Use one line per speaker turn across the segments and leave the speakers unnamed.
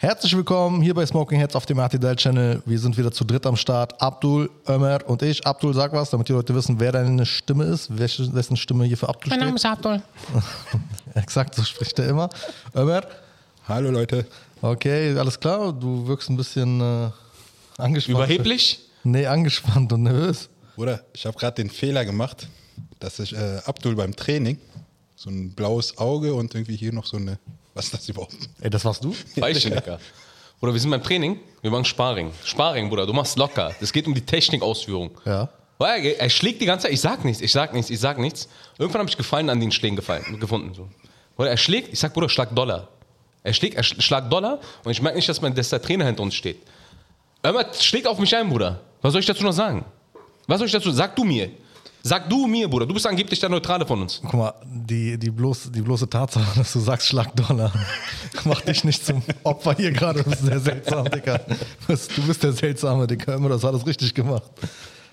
Herzlich willkommen hier bei Smoking Heads auf dem RTL Channel. Wir sind wieder zu dritt am Start. Abdul, Ömer und ich. Abdul, sag was, damit die Leute wissen, wer deine Stimme ist, welche, wessen Stimme hier für Abdul
Mein
steht.
Name ist Abdul.
Exakt, so spricht er immer. Ömer,
Hallo Leute.
okay, alles klar. Du wirkst ein bisschen äh, angespannt.
Überheblich?
Nee, angespannt und nervös.
Bruder, ich habe gerade den Fehler gemacht, dass ich äh, Abdul beim Training so ein blaues Auge und irgendwie hier noch so eine. Was ist das überhaupt?
Ey, das warst du?
Digga. Bruder, wir sind beim Training, wir machen Sparring. Sparring, Bruder, du machst locker. Es geht um die Technikausführung.
Ja.
Er, schlägt die ganze Zeit, ich sag nichts, ich sag nichts, ich sag nichts. Irgendwann habe ich Gefallen an den Schlägen gefallen, gefunden. So. Bruder, er schlägt, ich sag, Bruder, schlag Dollar. Er schlägt, er sch- schlag Dollar und ich merke nicht, dass, mein, dass der Trainer hinter uns steht. Irgendwann schlägt auf mich ein, Bruder. Was soll ich dazu noch sagen? Was soll ich dazu Sag du mir. Sag du mir, Bruder. Du bist angeblich der Neutrale von uns.
Guck mal, die, die, bloß, die bloße Tatsache, dass du sagst Schlag Dollar, macht dich nicht zum Opfer hier gerade. Du bist sehr seltsam, Digga. Du bist, der seltsame, Digga. Immer, das hat das richtig gemacht.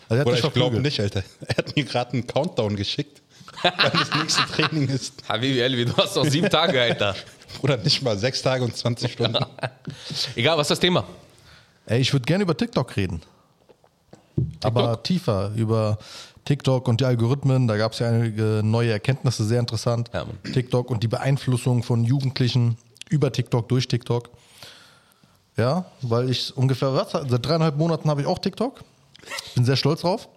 Also, er dich
ich glaube nicht, Alter. Er hat mir gerade einen Countdown geschickt, weil das nächste Training ist.
Habibi, Elvi, du hast noch sieben Tage, Alter.
Bruder, nicht mal sechs Tage und 20 Stunden.
Egal, was ist das Thema?
Ey, ich würde gerne über TikTok reden. Aber tiefer, über TikTok und die Algorithmen. Da gab es ja einige neue Erkenntnisse, sehr interessant.
Ja.
TikTok und die Beeinflussung von Jugendlichen über TikTok, durch TikTok. Ja, weil ich ungefähr, was, seit dreieinhalb Monaten habe ich auch TikTok. Bin sehr stolz drauf.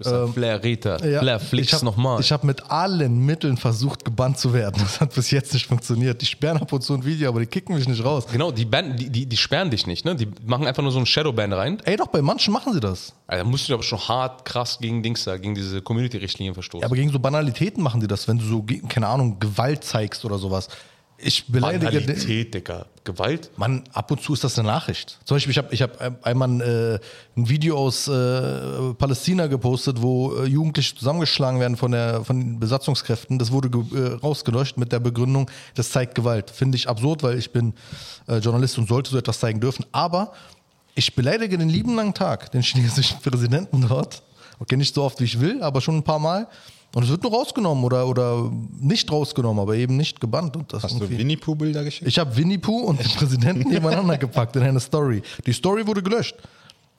Bist ein Flair Rita.
Ja,
Flair
ich
Flix
hab-
nochmal.
Ich habe mit allen Mitteln versucht, gebannt zu werden. Das hat bis jetzt nicht funktioniert. Die sperren ab und zu ein Video, aber die kicken mich nicht raus.
Genau, die, Band, die, die, die sperren dich nicht, ne? Die machen einfach nur so ein Shadowban rein.
Ey, doch, bei manchen machen sie das.
Also, da musst du aber schon hart, krass gegen Dings da, gegen diese Community-Richtlinien verstoßen.
Ja, aber gegen so Banalitäten machen die das, wenn du so, keine Ahnung, Gewalt zeigst oder sowas. Ich beleidige den.
Banalität, Digga. Gewalt?
Mann, ab und zu ist das eine Nachricht. Zum Beispiel, ich habe ich hab einmal äh, ein Video aus äh, Palästina gepostet, wo äh, Jugendliche zusammengeschlagen werden von, der, von den Besatzungskräften. Das wurde äh, rausgelöscht mit der Begründung, das zeigt Gewalt. Finde ich absurd, weil ich bin äh, Journalist und sollte so etwas zeigen dürfen. Aber ich beleidige den lieben langen Tag, den chinesischen Präsidenten dort. Okay, nicht so oft wie ich will, aber schon ein paar Mal. Und es wird nur rausgenommen oder, oder nicht rausgenommen, aber eben nicht gebannt. Und das
Hast du
irgendwie-
Winnie Pooh Bilder geschickt?
ich habe Winnie Pooh und den Präsidenten nebeneinander gepackt in eine Story. Die Story wurde gelöscht.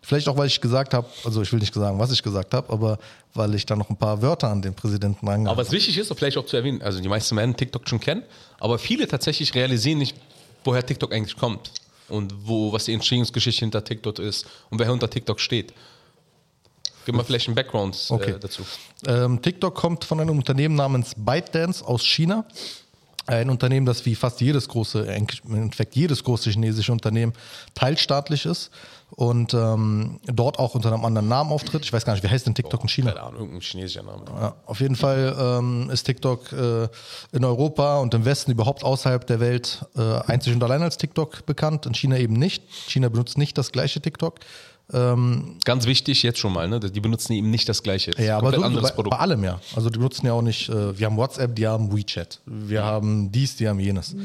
Vielleicht auch, weil ich gesagt habe, also ich will nicht sagen, was ich gesagt habe, aber weil ich da noch ein paar Wörter an den Präsidenten
Aber
rangehauen
was wichtig ist, vielleicht auch zu erwähnen, also die meisten werden TikTok schon kennen, aber viele tatsächlich realisieren nicht, woher TikTok eigentlich kommt und wo, was die Entstehungsgeschichte hinter TikTok ist und wer hinter TikTok steht. Gib mal vielleicht einen Background äh,
Okay.
dazu.
Ähm, TikTok kommt von einem Unternehmen namens ByteDance aus China. Ein Unternehmen, das wie fast jedes große, im Endeffekt jedes große chinesische Unternehmen teilstaatlich ist und ähm, dort auch unter einem anderen Namen auftritt. Ich weiß gar nicht, wie heißt denn TikTok in China?
Keine Ahnung, irgendein chinesischer Name.
Ja, auf jeden Fall ähm, ist TikTok äh, in Europa und im Westen überhaupt außerhalb der Welt äh, einzig und allein als TikTok bekannt, in China eben nicht. China benutzt nicht das gleiche TikTok. Ähm,
Ganz wichtig jetzt schon mal, ne? Die benutzen eben nicht das gleiche.
Ja, aber so,
anderes
bei,
Produkt.
bei allem ja. Also die benutzen ja auch nicht, äh, wir haben WhatsApp, die haben WeChat. Wir haben dies, die haben jenes.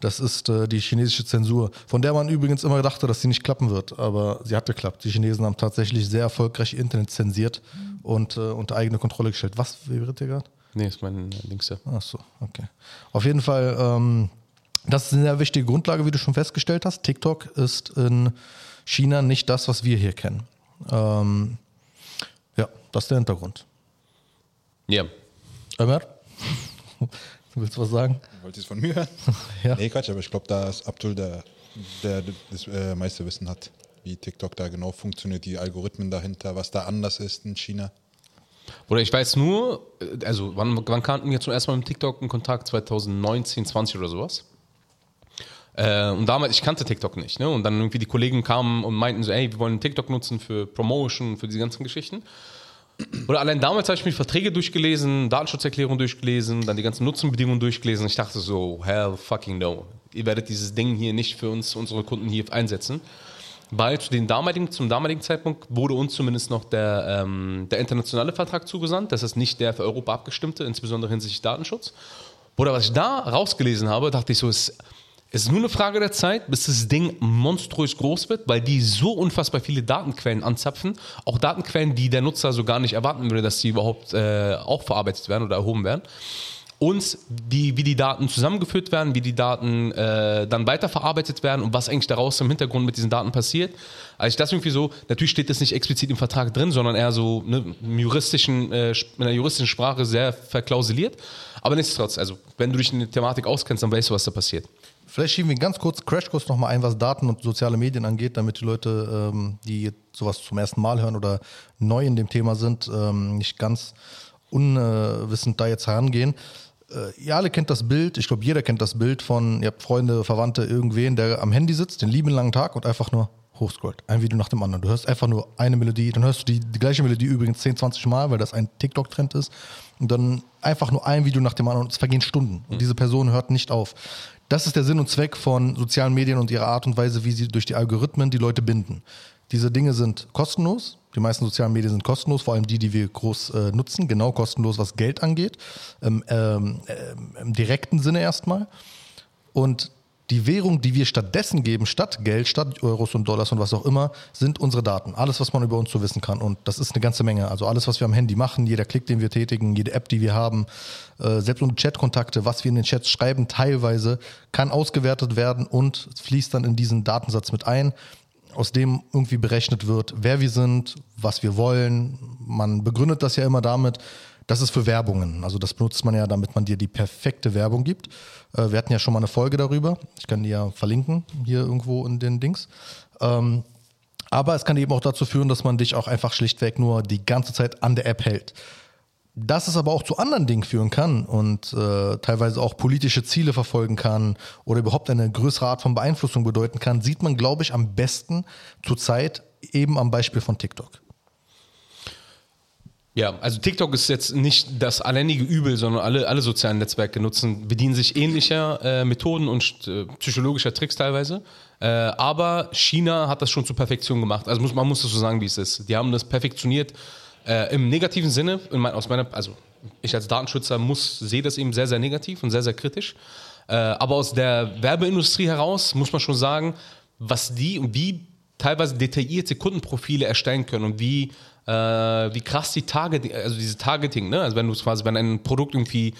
Das ist äh, die chinesische Zensur, von der man übrigens immer dachte, dass sie nicht klappen wird. Aber sie hat geklappt. Die Chinesen haben tatsächlich sehr erfolgreich Internet zensiert und äh, unter eigene Kontrolle gestellt. Was vibriert ihr gerade?
Nee, ist mein Links ja.
Ach so, okay. Auf jeden Fall, ähm, das ist eine sehr wichtige Grundlage, wie du schon festgestellt hast. TikTok ist in China nicht das, was wir hier kennen. Ähm, ja, das ist der Hintergrund.
Ja.
Ömer, du willst was sagen?
Wollt ihr es von mir hören?
Ja.
Nee, Quatsch, aber ich glaube, da ist Abdul der, der das äh, meiste Wissen hat, wie TikTok da genau funktioniert, die Algorithmen dahinter, was da anders ist in China.
Oder ich weiß nur, äh, also wann, wann kannten wir zum ersten Mal mit TikTok in Kontakt? 2019, 20 oder sowas. Äh, und damals, ich kannte TikTok nicht. Ne? Und dann irgendwie die Kollegen kamen und meinten so, ey, wir wollen TikTok nutzen für Promotion, für diese ganzen Geschichten. Oder allein damals habe ich mir Verträge durchgelesen, Datenschutzerklärung durchgelesen, dann die ganzen Nutzenbedingungen durchgelesen. Ich dachte so, hell fucking no. Ihr werdet dieses Ding hier nicht für uns, unsere Kunden hier einsetzen. Weil zu den damaligen, zum damaligen Zeitpunkt wurde uns zumindest noch der, ähm, der internationale Vertrag zugesandt. Das ist nicht der für Europa abgestimmte, insbesondere hinsichtlich Datenschutz. Oder was ich da rausgelesen habe, dachte ich so, es es ist nur eine Frage der Zeit, bis das Ding monströs groß wird, weil die so unfassbar viele Datenquellen anzapfen. Auch Datenquellen, die der Nutzer so gar nicht erwarten würde, dass die überhaupt äh, auch verarbeitet werden oder erhoben werden. und die, wie die Daten zusammengeführt werden, wie die Daten äh, dann weiterverarbeitet werden und was eigentlich daraus im Hintergrund mit diesen Daten passiert. Also ich das irgendwie so, natürlich steht das nicht explizit im Vertrag drin, sondern eher so ne, im juristischen, äh, in einer juristischen Sprache sehr verklausuliert. Aber nichtsdestotrotz, also wenn du dich in der Thematik auskennst, dann weißt du, was da passiert.
Vielleicht schieben wir ganz kurz Crashkurs nochmal ein, was Daten und soziale Medien angeht, damit die Leute, ähm, die sowas zum ersten Mal hören oder neu in dem Thema sind, ähm, nicht ganz unwissend da jetzt herangehen äh, ihr alle kennt das Bild, ich glaube, jeder kennt das Bild von, ihr habt Freunde, Verwandte, irgendwen, der am Handy sitzt, den lieben langen Tag und einfach nur hochscrollt. Ein Video nach dem anderen. Du hörst einfach nur eine Melodie, dann hörst du die, die gleiche Melodie übrigens 10, 20 Mal, weil das ein TikTok-Trend ist. Und dann einfach nur ein Video nach dem anderen und es vergehen Stunden. Und diese Person hört nicht auf. Das ist der Sinn und Zweck von sozialen Medien und ihrer Art und Weise, wie sie durch die Algorithmen die Leute binden. Diese Dinge sind kostenlos. Die meisten sozialen Medien sind kostenlos, vor allem die, die wir groß äh, nutzen. Genau kostenlos, was Geld angeht. Ähm, ähm, äh, Im direkten Sinne erstmal. Und die Währung, die wir stattdessen geben, statt Geld, statt Euros und Dollars und was auch immer, sind unsere Daten. Alles, was man über uns so wissen kann. Und das ist eine ganze Menge. Also alles, was wir am Handy machen, jeder Klick, den wir tätigen, jede App, die wir haben, äh, selbst unsere Chatkontakte, was wir in den Chats schreiben, teilweise kann ausgewertet werden und fließt dann in diesen Datensatz mit ein aus dem irgendwie berechnet wird, wer wir sind, was wir wollen. Man begründet das ja immer damit, das ist für Werbungen. Also das benutzt man ja, damit man dir die perfekte Werbung gibt. Äh, wir hatten ja schon mal eine Folge darüber. Ich kann die ja verlinken, hier irgendwo in den Dings. Ähm, aber es kann eben auch dazu führen, dass man dich auch einfach schlichtweg nur die ganze Zeit an der App hält dass es aber auch zu anderen Dingen führen kann und äh, teilweise auch politische Ziele verfolgen kann oder überhaupt eine größere Art von Beeinflussung bedeuten kann, sieht man, glaube ich, am besten zurzeit eben am Beispiel von TikTok.
Ja, also TikTok ist jetzt nicht das alleinige Übel, sondern alle, alle sozialen Netzwerke nutzen, bedienen sich ähnlicher äh, Methoden und äh, psychologischer Tricks teilweise. Äh, aber China hat das schon zur Perfektion gemacht. Also muss, man muss das so sagen, wie es ist. Die haben das perfektioniert äh, Im negativen Sinne, mein, aus meiner, also ich als Datenschützer muss, sehe das eben sehr, sehr negativ und sehr, sehr kritisch. Äh, aber aus der Werbeindustrie heraus muss man schon sagen, was die und wie teilweise detaillierte Kundenprofile erstellen können und wie, äh, wie krass die Targeting, also diese Targeting, ne? Also wenn du quasi, wenn ein Produkt irgendwie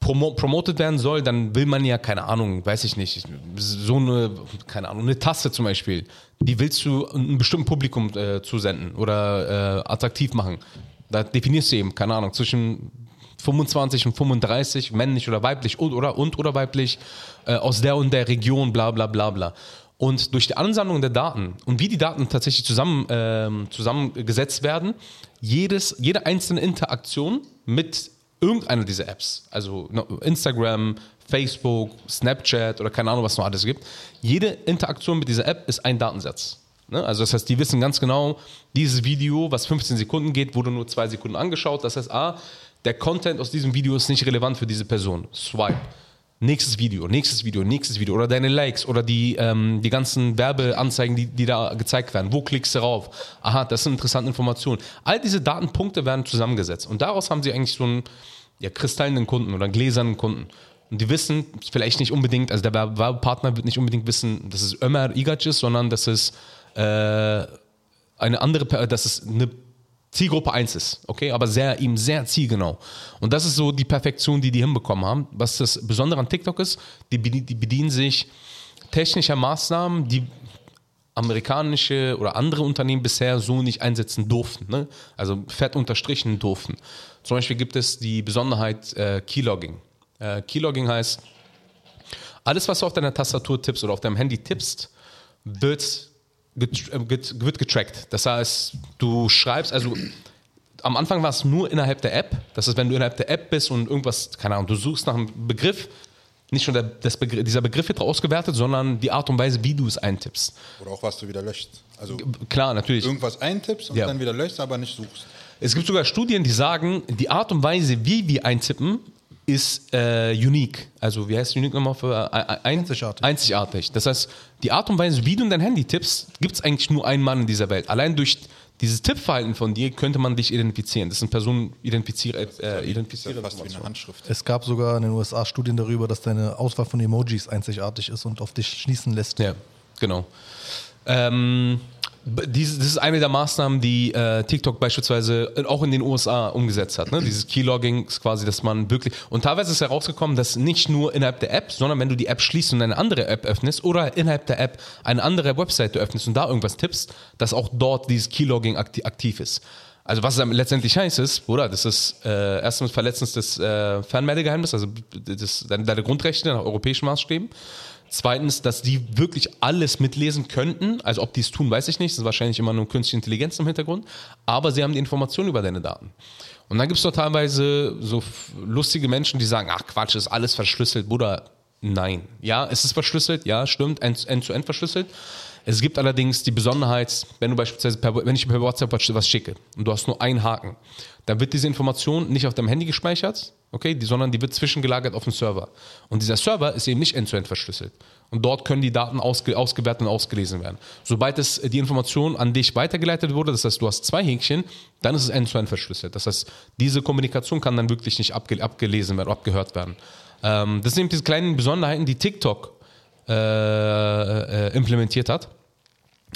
promo promotet werden soll, dann will man ja, keine Ahnung, weiß ich nicht, so eine, keine Ahnung, eine Tasse zum Beispiel, die willst du einem bestimmten Publikum äh, zusenden oder äh, attraktiv machen. Da definierst du eben, keine Ahnung, zwischen 25 und 35, männlich oder weiblich und oder, und, oder weiblich, äh, aus der und der Region, bla bla bla bla. Und durch die Ansammlung der Daten und wie die Daten tatsächlich zusammen, äh, zusammengesetzt werden, jedes, jede einzelne Interaktion mit irgendeiner dieser Apps, also Instagram, Facebook, Snapchat oder keine Ahnung, was noch alles gibt, jede Interaktion mit dieser App ist ein Datensatz. Ne? Also das heißt, die wissen ganz genau, dieses Video, was 15 Sekunden geht, wurde nur zwei Sekunden angeschaut. Das heißt, ah, der Content aus diesem Video ist nicht relevant für diese Person. Swipe. Nächstes Video, nächstes Video, nächstes Video oder deine Likes oder die, ähm, die ganzen Werbeanzeigen, die, die da gezeigt werden. Wo klickst du rauf? Aha, das sind interessante Informationen. All diese Datenpunkte werden zusammengesetzt und daraus haben sie eigentlich so einen ja, kristallenen Kunden oder gläsernen Kunden. Und die wissen vielleicht nicht unbedingt, also der Werbepartner wird nicht unbedingt wissen, dass es Ömer Igac ist, sondern dass es äh, eine andere, dass es eine Zielgruppe 1 ist, okay, aber sehr, ihm sehr zielgenau. Und das ist so die Perfektion, die die hinbekommen haben. Was das Besondere an TikTok ist, die, die bedienen sich technischer Maßnahmen, die amerikanische oder andere Unternehmen bisher so nicht einsetzen durften. Ne? Also fett unterstrichen durften. Zum Beispiel gibt es die Besonderheit äh, Keylogging. Äh, Keylogging heißt, alles, was du auf deiner Tastatur tippst oder auf deinem Handy tippst, wird wird getrackt. Das heißt, du schreibst, also am Anfang war es nur innerhalb der App. Das heißt, wenn du innerhalb der App bist und irgendwas, keine Ahnung, du suchst nach einem Begriff, nicht schon der, Begriff, dieser Begriff wird ausgewertet, sondern die Art und Weise, wie du es eintippst.
Oder auch was du wieder löscht. Also
klar, natürlich.
Irgendwas eintippst und ja. dann wieder löscht, aber nicht suchst.
Es gibt sogar Studien, die sagen, die Art und Weise, wie wir eintippen, ist äh, unique. Also wie heißt unique nochmal für äh, ein, einzigartig. einzigartig. Das heißt, die Art und Weise, wie du in dein Handy tippst, gibt es eigentlich nur einen Mann in dieser Welt. Allein durch dieses Tippverhalten von dir könnte man dich identifizieren. Das sind Personen identifiziere, äh, identifiziere
fast wie eine Handschrift.
Es gab sogar in den USA Studien darüber, dass deine Auswahl von Emojis einzigartig ist und auf dich schließen lässt.
Ja, genau. Ähm, Dies, das ist eine der Maßnahmen, die äh, TikTok beispielsweise auch in den USA umgesetzt hat. Ne? Dieses Keylogging ist quasi, dass man wirklich. Und teilweise ist herausgekommen, dass nicht nur innerhalb der App, sondern wenn du die App schließt und eine andere App öffnest oder innerhalb der App eine andere Webseite öffnest und da irgendwas tippst, dass auch dort dieses Keylogging akti aktiv ist. Also was es letztendlich heißt ist, oder? Das ist äh, erstens Verletzens des äh, Fernmeldegeheimnisses, also das, deine, deine Grundrechte nach europäischen Maßstäben. Zweitens, dass die wirklich alles mitlesen könnten. Also ob die es tun, weiß ich nicht. Das ist wahrscheinlich immer nur künstliche Intelligenz im Hintergrund. Aber sie haben die Informationen über deine Daten. Und dann gibt es doch teilweise so lustige Menschen, die sagen, ach Quatsch, ist alles verschlüsselt. Bruder, nein. Ja, es ist verschlüsselt, ja, stimmt, end- end-zu-end verschlüsselt. Es gibt allerdings die Besonderheit, wenn du beispielsweise per, wenn ich per WhatsApp was schicke und du hast nur einen Haken, dann wird diese Information nicht auf deinem Handy gespeichert, okay, die, sondern die wird zwischengelagert auf dem Server. Und dieser Server ist eben nicht end-zu-end verschlüsselt. Und dort können die Daten ausge, ausgewertet und ausgelesen werden. Sobald es äh, die Information an dich weitergeleitet wurde, das heißt, du hast zwei Häkchen, dann ist es end-zu-end verschlüsselt. Das heißt, diese Kommunikation kann dann wirklich nicht abge, abgelesen werden, abgehört werden. Ähm, das sind eben diese kleinen Besonderheiten, die TikTok äh, äh, implementiert hat.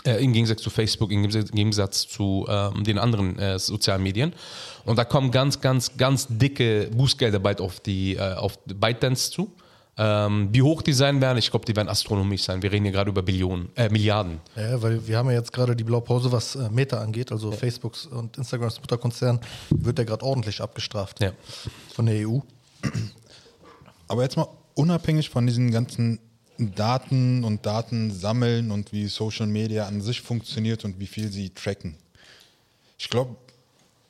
Äh, Im Gegensatz zu Facebook, im Gegensatz- zu ähm, den anderen äh, sozialen Medien. Und da kommen ganz, ganz, ganz dicke Bußgelder bald auf die äh, auf ByteDance zu. Ähm, wie hoch die sein werden, ich glaube, die werden astronomisch sein. Wir reden hier gerade über Billionen, äh, Milliarden.
Ja, weil wir haben ja jetzt gerade die Blaupause, was äh, Meta angeht, also Facebooks und Instagrams Mutterkonzern, wird der gerade ordentlich abgestraft
Ja.
von der EU.
Aber jetzt mal unabhängig von diesen ganzen Daten und Daten sammeln und wie Social Media an sich funktioniert und wie viel sie tracken. Ich glaube,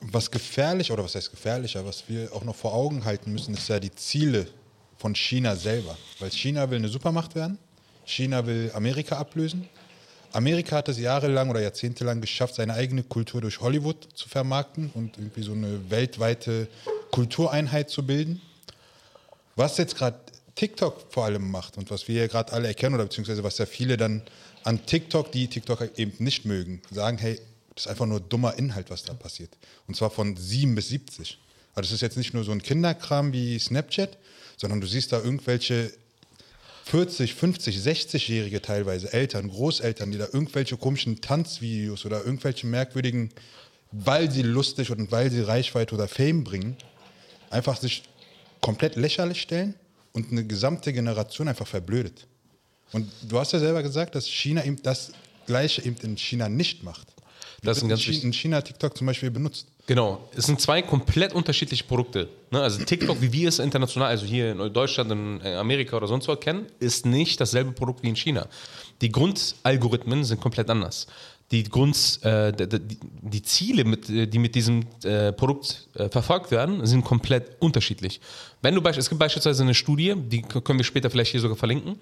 was gefährlich, oder was heißt gefährlicher, was wir auch noch vor Augen halten müssen, ist ja die Ziele von China selber. Weil China will eine Supermacht werden, China will Amerika ablösen. Amerika hat es jahrelang oder jahrzehntelang geschafft, seine eigene Kultur durch Hollywood zu vermarkten und irgendwie so eine weltweite Kultureinheit zu bilden. Was jetzt gerade TikTok vor allem macht und was wir ja gerade alle erkennen oder beziehungsweise was ja viele dann an TikTok, die TikTok eben nicht mögen, sagen, hey, das ist einfach nur dummer Inhalt, was da passiert. Und zwar von 7 bis 70. Also das ist jetzt nicht nur so ein Kinderkram wie Snapchat, sondern du siehst da irgendwelche 40, 50, 60-Jährige teilweise, Eltern, Großeltern, die da irgendwelche komischen Tanzvideos oder irgendwelche merkwürdigen, weil sie lustig und weil sie Reichweite oder Fame bringen, einfach sich komplett lächerlich stellen und eine gesamte Generation einfach verblödet. Und du hast ja selber gesagt, dass China eben das Gleiche eben in China nicht macht.
Das ist ein
in
ganz
China, in China TikTok zum Beispiel benutzt.
Genau, es sind zwei komplett unterschiedliche Produkte. Ne? Also TikTok, wie wir es international, also hier in Deutschland, in äh, Amerika oder sonst wo kennen, ist nicht dasselbe Produkt wie in China. Die Grundalgorithmen sind komplett anders. Die, Grund, äh, die, die- Ziele, mit, äh, die mit diesem äh, Produkt äh, verfolgt werden, sind komplett unterschiedlich. Wenn du es gibt beispielsweise eine Studie, die können wir später vielleicht hier sogar verlinken.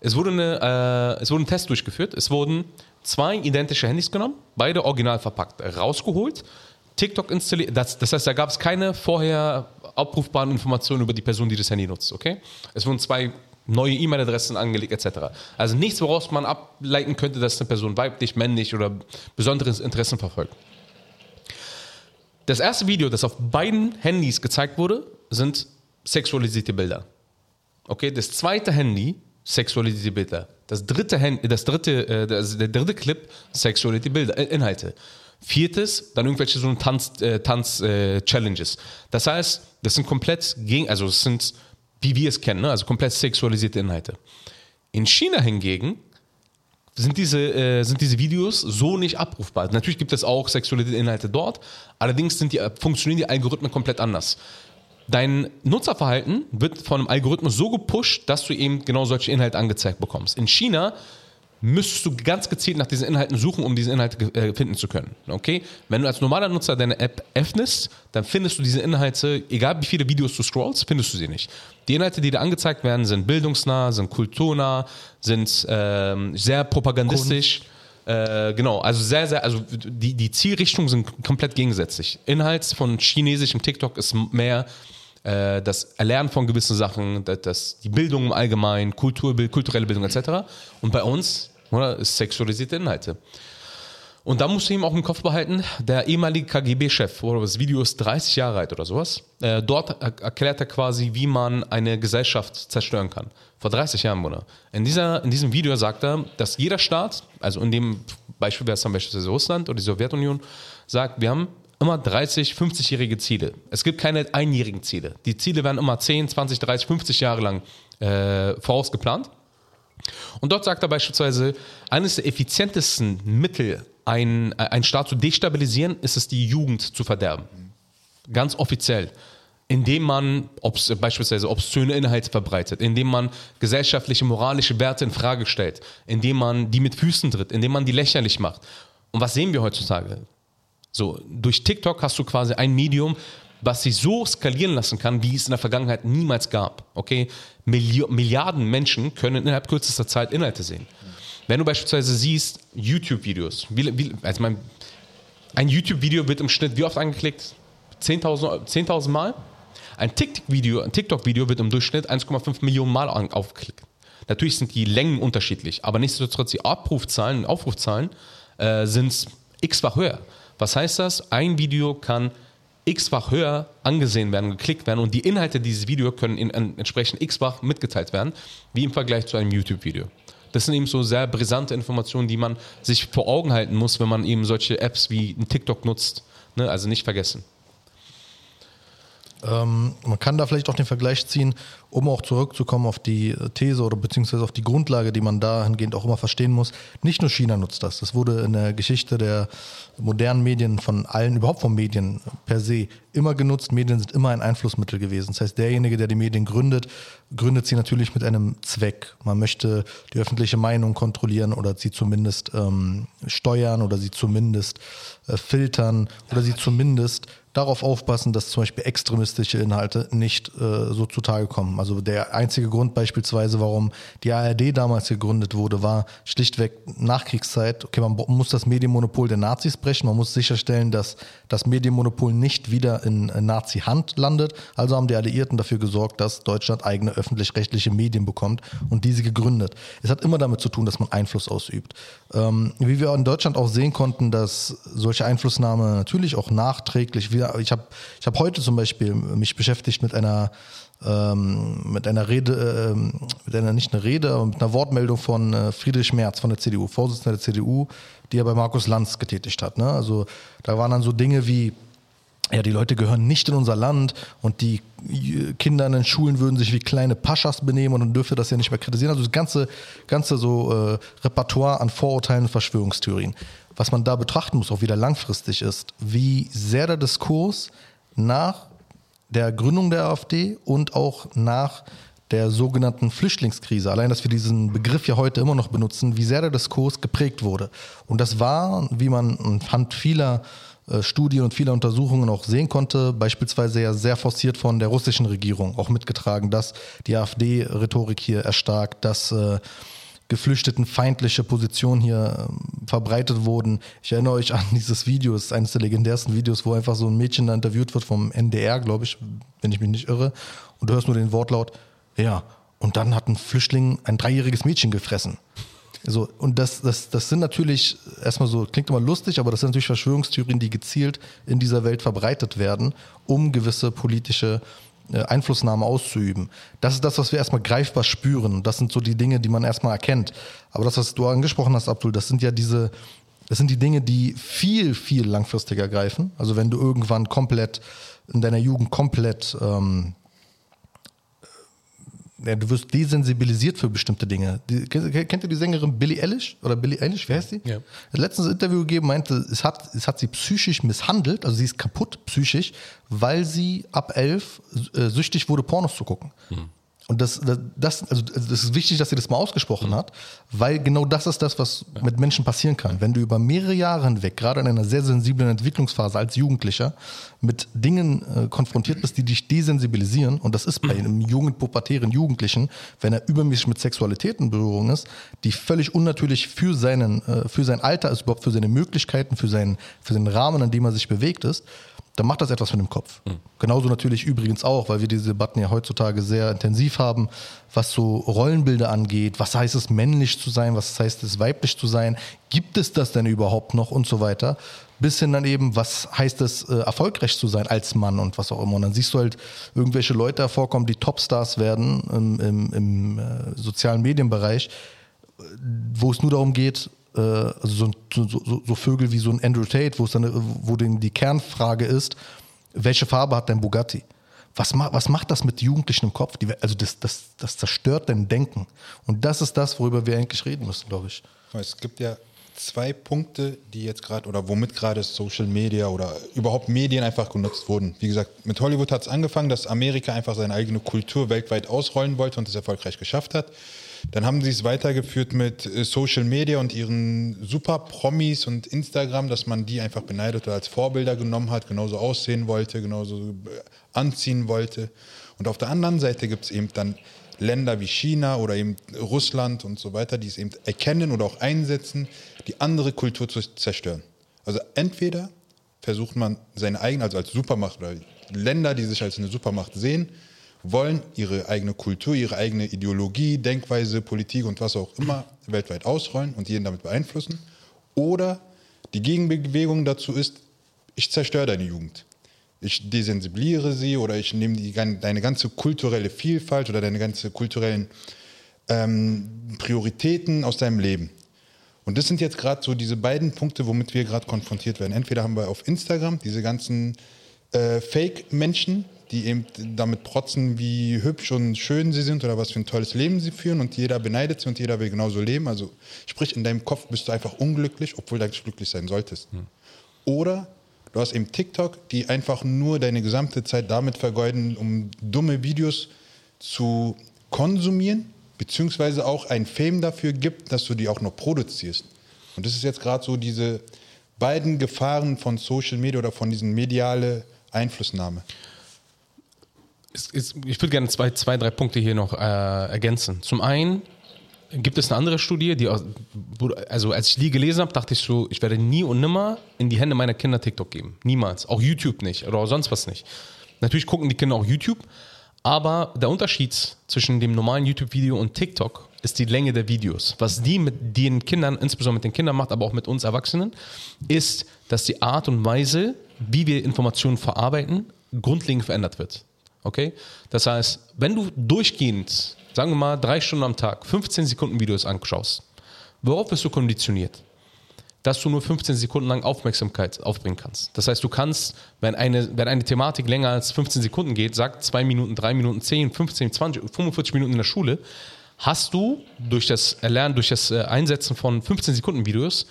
Es wurde, eine, äh, es wurde ein Test durchgeführt. Es wurden zwei identische Handys genommen, beide original verpackt, rausgeholt, TikTok installiert. Das, das heißt, da gab es keine vorher abrufbaren Informationen über die Person, die das Handy nutzt. Okay? Es wurden zwei neue E-Mail-Adressen angelegt etc. Also nichts, woraus man ableiten könnte, dass eine Person weiblich, männlich oder besondere Interessen verfolgt. Das erste Video, das auf beiden Handys gezeigt wurde, sind sexualisierte Bilder. Okay, das zweite Handy, sexualisierte Bilder. Das dritte, Handy, das dritte, das, der dritte Clip, sexualisierte Bilder, äh, Inhalte. Viertes, dann irgendwelche so Tanz, äh, Tanz äh. Das heißt, das sind komplett gegen, also es sind, wie wir es kennen, ne? also komplett sexualisierte Inhalte. In China hingegen sind diese, äh, sind diese Videos so nicht abrufbar. Natürlich gibt es auch sexualisierte Inhalte dort, allerdings sind die, funktionieren die Algorithmen komplett anders. Dein Nutzerverhalten wird von einem Algorithmus so gepusht, dass du eben genau solche Inhalte angezeigt bekommst. In China müsstest du ganz gezielt nach diesen Inhalten suchen, um diese Inhalte äh, finden zu können. Okay? Wenn du als normaler Nutzer deine App öffnest, dann findest du diese Inhalte, egal wie viele Videos du scrollst, findest du sie nicht. Die Inhalte, die da angezeigt werden, sind bildungsnah, sind kulturnah, sind ähm, sehr propagandistisch. Äh, genau, also sehr, sehr, also die, die Zielrichtungen sind komplett gegensätzlich. Inhalt von chinesischem TikTok ist mehr äh, das Erlernen von gewissen Sachen, das, das, die Bildung im Allgemeinen, Kultur, kulturelle Bildung etc. Und bei uns oder, sexualisierte Inhalte. Und da musst du ihm auch im Kopf behalten, der ehemalige KGB-Chef, das Video ist 30 Jahre alt oder sowas, äh, dort er erklärt er quasi, wie man eine Gesellschaft zerstören kann. Vor 30 Jahren, Bruder. In, dieser, in diesem Video sagt er, dass jeder Staat, also in dem Beispiel wäre es dann beispielsweise Russland oder die Sowjetunion, sagt, wir haben immer 30, 50-jährige Ziele. Es gibt keine einjährigen Ziele. Die Ziele werden immer 10, 20, 30, 50 Jahre lang äh, vorausgeplant. Und dort sagt er beispielsweise, eines der effizientesten Mittel, einen, einen Staat zu destabilisieren, ist es, die Jugend zu verderben. Ganz offiziell. Indem man obs, beispielsweise obszöne Inhalte verbreitet, indem man gesellschaftliche, moralische Werte in Frage stellt, indem man die mit Füßen tritt, indem man die lächerlich macht. Und was sehen wir heutzutage? So, durch TikTok hast du quasi ein Medium, was sich so skalieren lassen kann, wie es in der Vergangenheit niemals gab. Okay? Milli Milliarden Menschen können innerhalb kürzester Zeit Inhalte sehen. Wenn du beispielsweise siehst, YouTube-Videos, also ein YouTube-Video wird im Schnitt wie oft angeklickt? 10.000 10 Mal? Ein TikTok-Video TikTok wird im Durchschnitt 1,5 Millionen Mal aufgeklickt. Natürlich sind die Längen unterschiedlich, aber nichtsdestotrotz die Abrufzahlen, Aufrufzahlen äh, sind x-fach höher. Was heißt das? Ein Video kann x-fach höher angesehen werden, geklickt werden und die Inhalte dieses Videos können in, in, entsprechend x-fach mitgeteilt werden, wie im Vergleich zu einem YouTube-Video. Das sind eben so sehr brisante Informationen, die man sich vor Augen halten muss, wenn man eben solche Apps wie TikTok nutzt. Ne? Also nicht vergessen.
Ähm, man kann da vielleicht auch den Vergleich ziehen, um auch zurückzukommen auf die These oder beziehungsweise auf die Grundlage, die man dahingehend auch immer verstehen muss. Nicht nur China nutzt das. Das wurde in der Geschichte der modernen Medien von allen, überhaupt von Medien per se, immer genutzt. Medien sind immer ein Einflussmittel gewesen. Das heißt, derjenige, der die Medien gründet, gründet sie natürlich mit einem Zweck. Man möchte die öffentliche Meinung kontrollieren oder sie zumindest ähm, steuern oder sie zumindest äh, filtern oder sie zumindest darauf aufpassen, dass zum Beispiel extremistische Inhalte nicht äh, so zutage kommen. Also der einzige Grund beispielsweise, warum die ARD damals gegründet wurde, war schlichtweg Nachkriegszeit. Okay, man muss das Medienmonopol der Nazis brechen, man muss sicherstellen, dass das Medienmonopol nicht wieder in Nazi-Hand landet. Also haben die Alliierten dafür gesorgt, dass Deutschland eigene öffentlich-rechtliche Medien bekommt und diese gegründet. Es hat immer damit zu tun, dass man Einfluss ausübt. Ähm, wie wir in Deutschland auch sehen konnten, dass solche Einflussnahme natürlich auch nachträglich wieder, ich habe ich hab heute zum Beispiel mich beschäftigt mit einer ähm, mit einer Rede, ähm, mit einer nicht eine Rede, aber mit einer Wortmeldung von äh, Friedrich Merz von der CDU, Vorsitzender der CDU, die er bei Markus Lanz getätigt hat. Ne? Also da waren dann so Dinge wie, ja, die Leute gehören nicht in unser Land und die Kinder in den Schulen würden sich wie kleine Paschas benehmen und dann dürfte das ja nicht mehr kritisieren. Also das ganze, ganze so äh, Repertoire an Vorurteilen und Verschwörungstheorien. Was man da betrachten muss, auch wieder langfristig ist, wie sehr der Diskurs nach der Gründung der AfD und auch nach der sogenannten Flüchtlingskrise, allein dass wir diesen Begriff ja heute immer noch benutzen, wie sehr der Diskurs geprägt wurde. Und das war, wie man anhand vieler äh, Studien und vieler Untersuchungen auch sehen konnte, beispielsweise ja sehr forciert von der russischen Regierung auch mitgetragen, dass die AfD-Rhetorik hier erstarkt, dass äh, geflüchteten feindliche Positionen hier äh, verbreitet wurden. Ich erinnere euch an dieses Video, das ist eines der legendärsten Videos, wo einfach so ein Mädchen da interviewt wird vom NDR, glaube ich, wenn ich mich nicht irre. Und du hörst nur den Wortlaut, ja, und dann hat ein Flüchtling ein dreijähriges Mädchen gefressen. So, und das, das, das sind natürlich erstmal so, klingt immer lustig, aber das sind natürlich Verschwörungstheorien, die gezielt in dieser Welt verbreitet werden, um gewisse politische äh, Einflussnahme auszuüben. Das ist das, was wir erstmal greifbar spüren. Das sind so die Dinge, die man erstmal erkennt. Aber das, was du angesprochen hast, Abdul, das sind ja diese, das sind die Dinge, die viel, viel langfristiger greifen. Also wenn du irgendwann komplett in deiner Jugend komplett ähm, ja, du wirst desensibilisiert für bestimmte Dinge. Die, kennt ihr die Sängerin Billie Eilish? Oder Billie Eilish, wie heißt die? Ja. Hat letztens ein Interview gegeben, meinte, es hat, es hat sie psychisch misshandelt, also sie ist kaputt psychisch, weil sie ab elf äh, süchtig wurde, Pornos zu gucken. Hm. Und das, das, also das ist wichtig, dass sie das mal ausgesprochen hat, weil genau das ist das, was mit Menschen passieren kann. Wenn du über mehrere Jahre hinweg, gerade in einer sehr sensiblen Entwicklungsphase als Jugendlicher, mit Dingen äh, konfrontiert bist, die dich desensibilisieren, und das ist bei einem jungen, pubertären Jugendlichen, wenn er übermäßig mit Sexualität in Berührung ist, die völlig unnatürlich für, seinen, äh, für sein Alter ist, überhaupt für seine Möglichkeiten, für seinen, für den Rahmen, in dem er sich bewegt ist, dann macht das etwas mit dem Kopf. Mhm. Genauso natürlich übrigens auch, weil wir diese Debatten ja heutzutage sehr intensiv haben, was so Rollenbilder angeht. Was heißt es, männlich zu sein? Was heißt es, weiblich zu sein? Gibt es das denn überhaupt noch und so weiter? Bis hin dann eben, was heißt es, äh, erfolgreich zu sein als Mann und was auch immer. Und dann siehst du halt irgendwelche Leute hervorkommen, die Topstars werden im, im, im äh, sozialen Medienbereich, wo es nur darum geht, äh, also so, so, so, Vögel wie so ein Andrew Tate, wo es dann, wo denn die Kernfrage ist, welche Farbe hat dein Bugatti? Was, ma was macht das mit Jugendlichen im Kopf? Die, also das, das, das zerstört dein Denken. Und das ist das, worüber wir eigentlich reden müssen, glaube ich.
Es gibt ja zwei Punkte, die jetzt gerade oder womit gerade Social Media oder überhaupt Medien einfach genutzt wurden. Wie gesagt, mit Hollywood hat es angefangen, dass Amerika einfach seine eigene Kultur weltweit ausrollen wollte und es erfolgreich geschafft hat. Dann haben sie es weitergeführt mit äh, Social Media und ihren super Promis und Instagram, dass man die einfach beneidet oder als Vorbilder genommen hat, genauso aussehen wollte, genauso äh, anziehen wollte. Und auf der anderen Seite gibt es eben dann Länder wie China oder eben Russland und so weiter, die es eben erkennen oder auch einsetzen, die andere Kultur zu zerstören. Also entweder versucht man seine eigene, also als Supermacht oder Länder, die sich als eine Supermacht sehen, wollen ihre eigene Kultur, ihre eigene Ideologie, Denkweise, Politik und was auch immer weltweit ausrollen und jeden damit beeinflussen. Oder die Gegenbewegung dazu ist, ich zerstöre deine Jugend. Ich desensibiliere sie oder ich nehme die, deine ganze kulturelle Vielfalt oder deine ganze kulturellen ähm, Prioritäten aus deinem Leben. Und das sind jetzt gerade so diese beiden Punkte, womit wir gerade konfrontiert werden. Entweder haben wir auf Instagram diese ganzen äh, Fake-Menschen, die eben damit protzen, wie hübsch und schön sie sind oder was für ein tolles Leben sie führen und jeder beneidet sie und jeder will genauso leben. Also sprich, in deinem Kopf bist du einfach unglücklich, obwohl du eigentlich glücklich sein solltest. Hm. Oder du hast eben TikTok, die einfach nur deine gesamte Zeit damit vergeuden, um dumme Videos zu konsumieren, beziehungsweise auch ein Fame dafür gibt, dass du die auch noch produzierst. Und das ist jetzt gerade so diese beiden Gefahren von Social Media oder von diesen mediale Einflussnahme
ich würde gerne zwei, zwei, drei Punkte hier noch äh, ergänzen. Zum einen gibt es eine andere Studie, die, also als ich die gelesen habe, dachte ich so, ich werde nie und nimmer in die Hände meiner Kinder TikTok geben. Niemals. Auch YouTube nicht oder sonst was nicht. Natürlich gucken die Kinder auch YouTube, aber der Unterschied zwischen dem normalen YouTube-Video und TikTok ist die Länge der Videos. Was die mit den Kindern, insbesondere mit den Kindern macht, aber auch mit uns Erwachsenen, ist, dass die Art und Weise, wie wir Informationen verarbeiten, grundlegend verändert wird. Okay? Das heißt, wenn du durchgehend, sagen wir mal, drei Stunden am Tag, 15 Sekunden Videos anschaust, worauf bist du konditioniert? Dass du nur 15 Sekunden lang Aufmerksamkeit aufbringen kannst. Das heißt, du kannst, wenn eine, wenn eine Thematik länger als 15 Sekunden geht, sagt zwei Minuten, drei Minuten, 10, 15, 20, 45 Minuten in der Schule, hast du durch das Erlernen, durch das äh, Einsetzen von 15 Sekunden Videos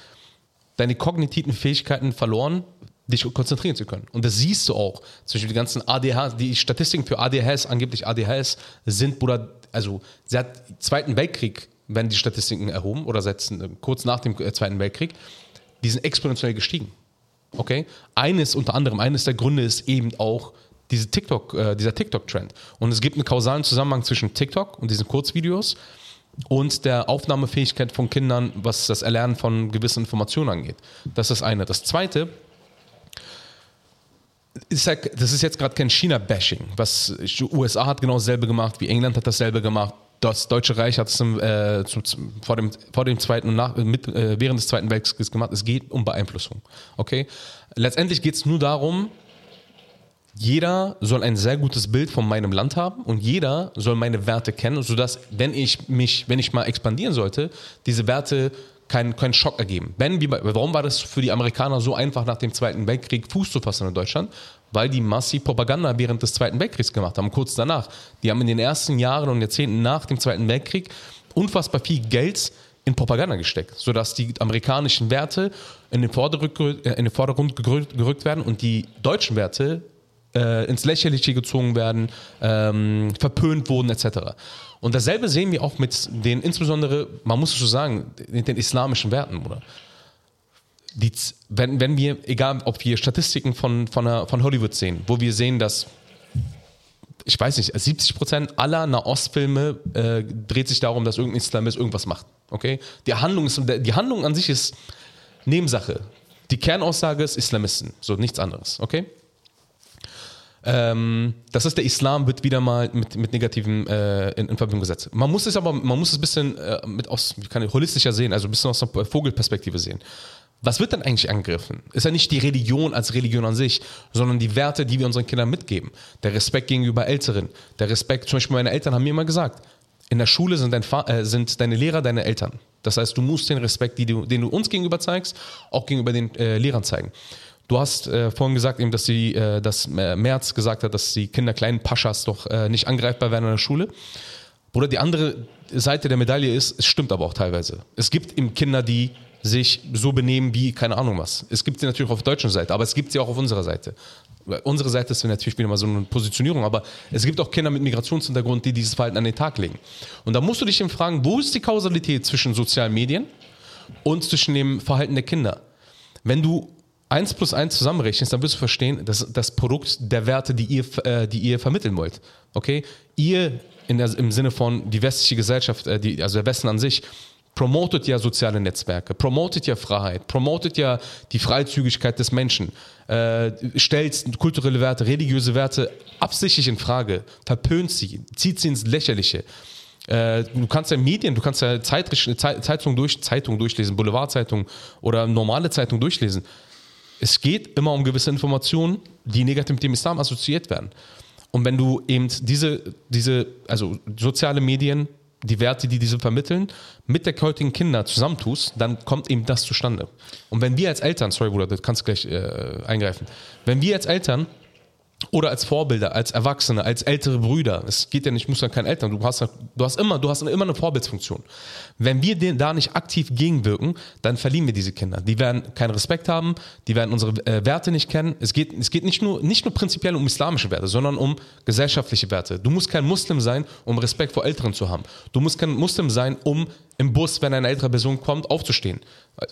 deine kognitiven Fähigkeiten verloren, dich konzentrieren zu können. Und das siehst du auch. Zum Beispiel die ganzen ADHS, die Statistiken für ADHS, angeblich ADHS, sind, Bruder, also seit Zweiten Weltkrieg werden die Statistiken erhoben oder seit kurz nach dem äh, Zweiten Weltkrieg, die sind exponentiell gestiegen. Okay? Eines unter anderem, eines der Gründe ist eben auch diese TikTok, äh, dieser TikTok-Trend. Und es gibt einen kausalen Zusammenhang zwischen TikTok und diesen Kurzvideos und der Aufnahmefähigkeit von Kindern, was das Erlernen von gewissen Informationen angeht. Das ist das eine. Das zweite, ist halt, das ist jetzt gerade kein China-Bashing. Was USA hat genau dasselbe gemacht, wie England hat dasselbe gemacht. Das Deutsche Reich hat es äh, vor, dem, vor dem Zweiten und nach, mit, äh, während des Zweiten Weltkriegs gemacht. Es geht um Beeinflussung. Okay? Letztendlich geht es nur darum, jeder soll ein sehr gutes Bild von meinem Land haben und jeder soll meine Werte kennen, sodass, wenn ich mich, wenn ich mal expandieren sollte, diese Werte keinen, keinen Schock ergeben. Wenn, wie, warum war das für die Amerikaner so einfach nach dem Zweiten Weltkrieg Fuß zu fassen in Deutschland? Weil die massiv Propaganda während des Zweiten Weltkriegs gemacht haben, kurz danach. Die haben in den ersten Jahren und Jahrzehnten nach dem Zweiten Weltkrieg unfassbar viel Geld in Propaganda gesteckt, sodass die amerikanischen Werte in den Vordergrund, äh, in den Vordergrund gerückt werden und die deutschen Werte äh, ins Lächerliche gezogen werden, ähm, verpönt wurden etc. Und dasselbe sehen wir auch mit den, insbesondere, man muss es so sagen, den, den islamischen Werten, oder? Die, wenn, wenn wir, egal ob wir Statistiken von, von, von Hollywood sehen, wo wir sehen, dass ich weiß nicht, 70 Prozent aller Nahostfilme äh, dreht sich darum, dass irgendein Islamist irgendwas macht. Okay? Die Handlung, ist, die Handlung an sich ist Nebensache. Die Kernaussage ist Islamisten, so nichts anderes. Okay? Ähm, das ist der Islam wird wieder mal mit, mit Negativen äh, in, in, Verbindung gesetzt. Man muss es aber, man muss es ein bisschen äh, mit aus, kann ich, holistischer sehen, also ein bisschen aus der Vogelperspektive sehen. Was wird denn eigentlich angegriffen? Ist ja nicht die Religion als Religion an sich, sondern die Werte, die wir unseren Kindern mitgeben. Der Respekt gegenüber Älteren, der Respekt, zum Beispiel meine Eltern haben mir immer gesagt, in der Schule sind, dein äh, sind deine Lehrer deine Eltern. Das heißt, du musst den Respekt, du, den du uns gegenüber zeigst, auch gegenüber den äh, Lehrern zeigen. Du hast äh, vorhin gesagt, eben, dass, die, äh, dass Merz gesagt hat, dass die Kinder kleinen Paschas doch äh, nicht angreifbar werden in der Schule. Oder die andere Seite der Medaille ist, es stimmt aber auch teilweise. Es gibt eben Kinder, die sich so benehmen wie keine Ahnung was. Es gibt sie natürlich auf der deutschen Seite, aber es gibt sie auch auf unserer Seite. Unsere Seite ist natürlich wieder mal so eine Positionierung, aber es gibt auch Kinder mit Migrationshintergrund, die dieses Verhalten an den Tag legen. Und da musst du dich eben fragen, wo ist die Kausalität zwischen sozialen Medien und zwischen dem Verhalten der Kinder? Wenn du eins plus eins zusammenrechnest, dann wirst du verstehen, dass das Produkt der Werte, die ihr, äh, die ihr vermitteln wollt. Okay? Ihr der, im Sinne von die westliche Gesellschaft, äh, die, also der Westen an sich, promotet ja soziale Netzwerke, promotet ja Freiheit, promotet ja die Freizügigkeit des Menschen, äh, stellt kulturelle Werte, religiöse Werte absichtlich in Frage, verpönt sie, zieht sie ins Lächerliche. Äh, du kannst ja Medien, du kannst ja Zeit, Zeitung, durch, Zeitung durchlesen, Boulevardzeitung oder normale Zeitung durchlesen. Es geht immer um gewisse Informationen, die negativ mit dem Islam assoziiert werden. Und wenn du eben diese, diese, also soziale Medien, die Werte, die diese vermitteln, mit der heutigen Kinder zusammentust, dann kommt eben das zustande. Und wenn wir als Eltern, sorry Bruder, das kannst du gleich äh, eingreifen, wenn wir als Eltern oder als Vorbilder, als Erwachsene, als ältere Brüder. Es geht ja nicht, muss ja kein Eltern. Du hast, du hast immer, du hast immer eine Vorbildsfunktion. Wenn wir den, da nicht aktiv gegenwirken, dann verlieren wir diese Kinder. Die werden keinen Respekt haben, die werden unsere äh, Werte nicht kennen. Es geht, es geht nicht nur, nicht nur prinzipiell um islamische Werte, sondern um gesellschaftliche Werte. Du musst kein Muslim sein, um Respekt vor Älteren zu haben. Du musst kein Muslim sein, um im Bus, wenn eine ältere Person kommt, aufzustehen.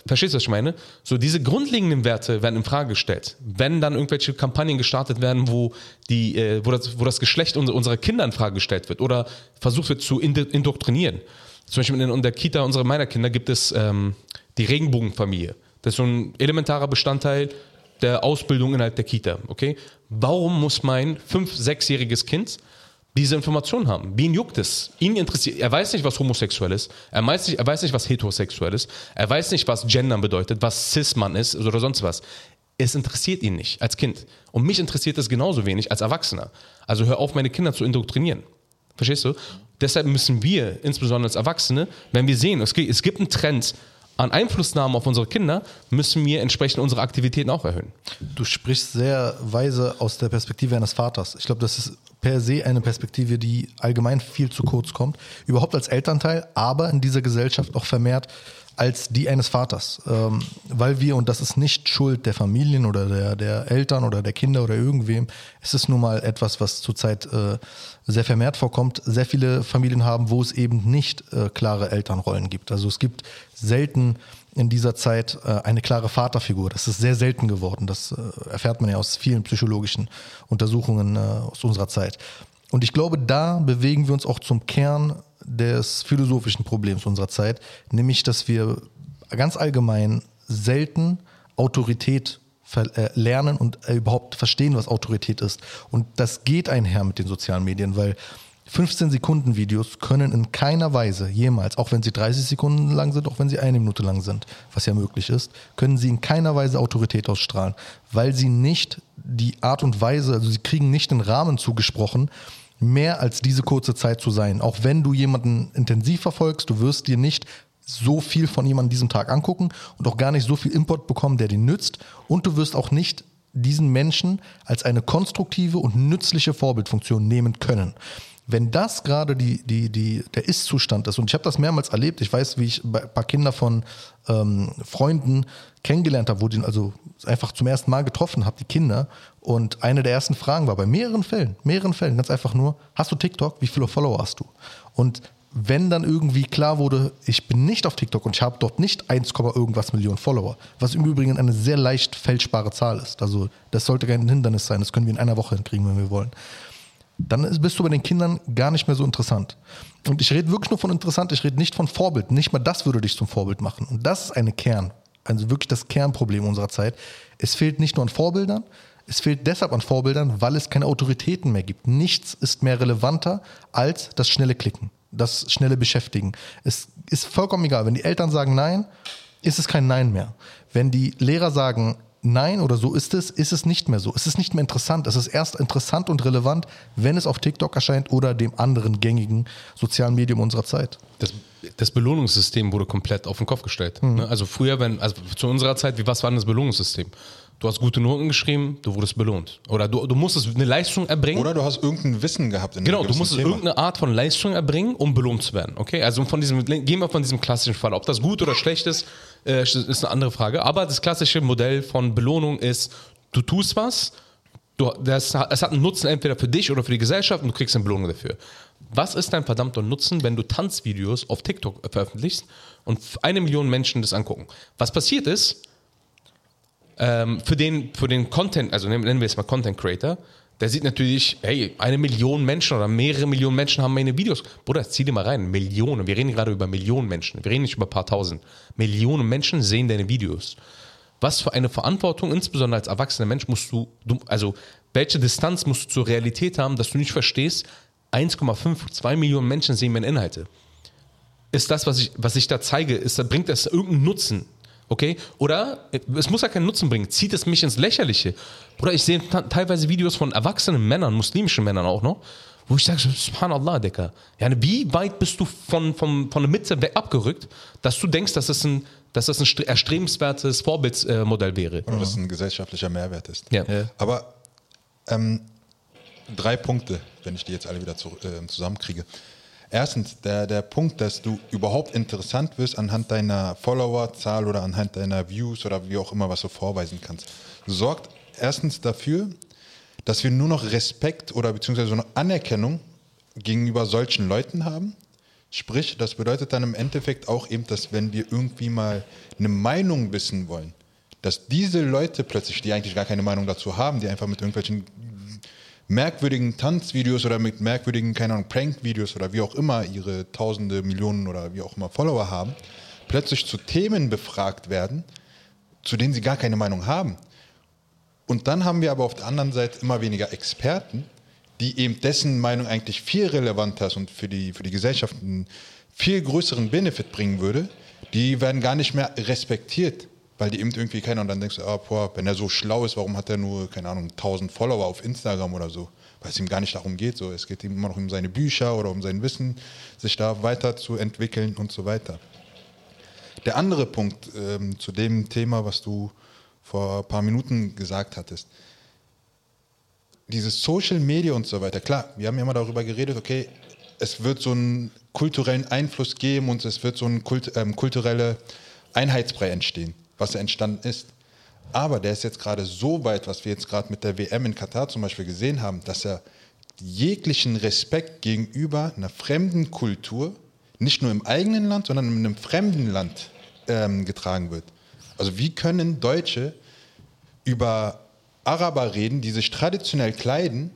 Verstehst du, was ich meine? So diese grundlegenden Werte werden in Frage gestellt. Wenn dann irgendwelche Kampagnen gestartet werden, wo, die, äh, wo, das, wo das Geschlecht unserer Kinder in Frage gestellt wird oder versucht wird zu indoktrinieren. Zum Beispiel in der Kita unserer meiner Kinder gibt es ähm, die Regenbogenfamilie. Das ist so ein elementarer Bestandteil der Ausbildung innerhalb der Kita. Okay? Warum muss mein fünf-, sechsjähriges Kind diese Information haben. Wen juckt es? Ihn interessiert, er weiß nicht, was homosexuell ist. Er weiß nicht, er weiß nicht was heterosexuell ist. Er weiß nicht, was Gendern bedeutet, was Cis-Mann ist oder sonst was. Es interessiert ihn nicht als Kind. Und mich interessiert es genauso wenig als Erwachsener. Also hör auf, meine Kinder zu indoktrinieren. Verstehst du? Deshalb müssen wir, insbesondere als Erwachsene, wenn wir sehen, es gibt einen Trend, an Einflussnahme auf unsere Kinder, müssen wir entsprechend unsere Aktivitäten auch erhöhen.
Du sprichst sehr weise aus der Perspektive eines Vaters. Ich glaube, das ist per se eine Perspektive, die allgemein viel zu kurz kommt. Überhaupt als Elternteil, aber in dieser Gesellschaft auch vermehrt als die eines Vaters. Ähm, weil wir, und das ist nicht Schuld der Familien oder der, der Eltern oder der Kinder oder irgendwem, es ist nun mal etwas, was zurzeit äh, sehr vermehrt vorkommt, sehr viele Familien haben, wo es eben nicht äh, klare Elternrollen gibt. Also es gibt selten in dieser Zeit äh, eine klare Vaterfigur. Das ist sehr selten geworden. Das äh, erfährt man ja aus vielen psychologischen Untersuchungen äh, aus unserer Zeit. Und ich glaube, da bewegen wir uns auch zum Kern des philosophischen Problems unserer Zeit, nämlich dass wir ganz allgemein selten Autorität äh, lernen und äh, überhaupt verstehen, was Autorität ist. Und das geht einher mit den sozialen Medien, weil 15 Sekunden Videos können in keiner Weise jemals, auch wenn sie 30 Sekunden lang sind, auch wenn sie eine Minute lang sind, was ja möglich ist, können sie in keiner Weise Autorität ausstrahlen, weil sie nicht die Art und Weise, also sie kriegen nicht den Rahmen zugesprochen, mehr als diese kurze Zeit zu sein. Auch wenn du jemanden intensiv verfolgst, du wirst dir nicht so viel von jemandem diesen Tag angucken und auch gar nicht so viel Input bekommen, der dir nützt. Und du wirst auch nicht diesen Menschen als eine konstruktive und nützliche Vorbildfunktion nehmen können. Wenn das gerade die, die, die, der Ist-Zustand ist, und ich habe das mehrmals erlebt, ich weiß, wie ich bei ein paar Kinder von ähm, Freunden kennengelernt habe, wo die also einfach zum ersten Mal getroffen habe, die Kinder, und eine der ersten Fragen war bei mehreren Fällen, mehreren Fällen, ganz einfach nur, hast du TikTok? Wie viele Follower hast du? Und wenn dann irgendwie klar wurde, ich bin nicht auf TikTok und ich habe dort nicht 1, irgendwas Millionen Follower, was im Übrigen eine sehr leicht fälschbare Zahl ist. Also das sollte kein Hindernis sein, das können wir in einer Woche hinkriegen, wenn wir wollen dann bist du bei den Kindern gar nicht mehr so interessant. Und ich rede wirklich nur von interessant, ich rede nicht von Vorbild. Nicht mal das würde dich zum Vorbild machen. Und das ist eine Kern, also wirklich das Kernproblem unserer Zeit. Es fehlt nicht nur an Vorbildern, es fehlt deshalb an Vorbildern, weil es keine Autoritäten mehr gibt. Nichts ist mehr relevanter als das schnelle Klicken, das schnelle Beschäftigen. Es ist vollkommen egal, wenn die Eltern sagen Nein, ist es kein Nein mehr. Wenn die Lehrer sagen, nein oder so ist es, ist es nicht mehr so. Es ist nicht mehr interessant. Es ist erst interessant und relevant, wenn es auf TikTok erscheint oder dem anderen gängigen sozialen Medium unserer Zeit.
Das, das Belohnungssystem wurde komplett auf den Kopf gestellt. Ne? Also früher, wenn, also zu unserer Zeit, wie was war denn das Belohnungssystem? Du hast gute Noten geschrieben, du wurdest belohnt. Oder du, du musstest eine Leistung erbringen.
Oder du hast irgendein Wissen gehabt in
Genau, du musstest
Thema.
irgendeine Art von Leistung erbringen, um belohnt zu werden. Okay, also von diesem, gehen wir von diesem klassischen Fall. Ob das gut oder schlecht ist, äh, ist eine andere Frage. Aber das klassische Modell von Belohnung ist, du tust was, du, das, es hat einen Nutzen entweder für dich oder für die Gesellschaft und du kriegst eine Belohnung dafür. Was ist dein verdammter Nutzen, wenn du Tanzvideos auf TikTok veröffentlichst und eine Million Menschen das angucken? Was passiert ist, ähm, für, den, für den Content, also nennen wir es mal Content Creator, der sieht natürlich, hey, eine Million Menschen oder mehrere Millionen Menschen haben meine Videos. Bruder, zieh dir mal rein. Millionen. Wir reden gerade über Millionen Menschen. Wir reden nicht über ein paar tausend. Millionen Menschen sehen deine Videos. Was für eine Verantwortung, insbesondere als erwachsener Mensch, musst du, du also welche Distanz musst du zur Realität haben, dass du nicht verstehst, 1,5, 2 Millionen Menschen sehen meine Inhalte ist das, was ich, was ich da zeige, ist, bringt das irgendeinen Nutzen? Okay? Oder äh, es muss ja keinen Nutzen bringen, zieht es mich ins Lächerliche. Oder ich sehe teilweise Videos von erwachsenen Männern, muslimischen Männern auch noch, wo ich sage, Subhanallah, Dicker. Ja, wie weit bist du von, von, von der Mitte weg abgerückt, dass du denkst, dass das ein, dass das ein stre- erstrebenswertes Vorbildsmodell wäre?
Oder dass es ein gesellschaftlicher Mehrwert ist.
Ja.
Ja.
Aber ähm, drei Punkte, wenn ich die jetzt alle wieder zu, äh, zusammenkriege. Erstens, der, der Punkt, dass du überhaupt interessant wirst anhand deiner Followerzahl oder anhand deiner Views oder wie auch immer, was du vorweisen kannst, sorgt erstens dafür, dass wir nur noch Respekt oder beziehungsweise so eine Anerkennung gegenüber solchen Leuten haben. Sprich, das bedeutet dann im Endeffekt auch eben, dass wenn wir irgendwie mal eine Meinung wissen wollen, dass diese Leute plötzlich, die eigentlich gar keine Meinung dazu haben, die einfach mit irgendwelchen merkwürdigen Tanzvideos oder mit merkwürdigen, keine Ahnung, Prank-Videos oder wie auch immer ihre Tausende, Millionen oder wie auch immer Follower haben, plötzlich zu Themen befragt werden, zu denen sie gar keine Meinung haben. Und dann haben wir aber auf der anderen Seite immer weniger Experten, die eben dessen Meinung eigentlich viel relevanter ist und für die, für die Gesellschaft einen viel größeren Benefit bringen würde, die werden gar nicht mehr respektiert. Weil die eben irgendwie keiner und dann denkst du, ah, boah, wenn er so schlau ist, warum hat er nur, keine Ahnung, 1000 Follower auf Instagram oder so? Weil es ihm gar nicht darum geht. So. Es geht ihm immer noch um seine Bücher oder um sein Wissen, sich da weiterzuentwickeln und so weiter. Der andere Punkt ähm, zu dem Thema, was du vor ein paar Minuten gesagt hattest, dieses Social Media und so weiter, klar, wir haben ja immer darüber geredet, okay, es wird so einen kulturellen Einfluss geben und es wird so ein Kult, ähm, kulturelle Einheitsbrei entstehen, was ja entstanden ist. Aber der ist jetzt gerade so weit, was wir jetzt gerade mit der WM in Katar zum Beispiel gesehen haben, dass er jeglichen Respekt gegenüber einer fremden Kultur, nicht nur im eigenen Land, sondern in einem fremden Land ähm, getragen wird. Also wie können Deutsche über Araber reden, die sich traditionell kleiden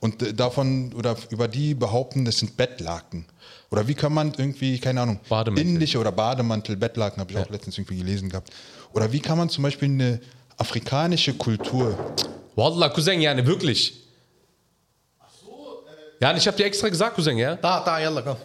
und äh, davon oder über die behaupten, das sind Bettlaken. Oder wie kann man irgendwie, keine Ahnung,
Bademantel.
indische oder Bademantel, Bettlaken, habe ich auch letztens irgendwie gelesen gehabt. Oder wie kann man zum Beispiel eine afrikanische Kultur,
Wallah, Cousin, ja, ne, wirklich. Ja, ich habe dir extra gesagt, Cousin, ja?
Da, da, yalla, komm.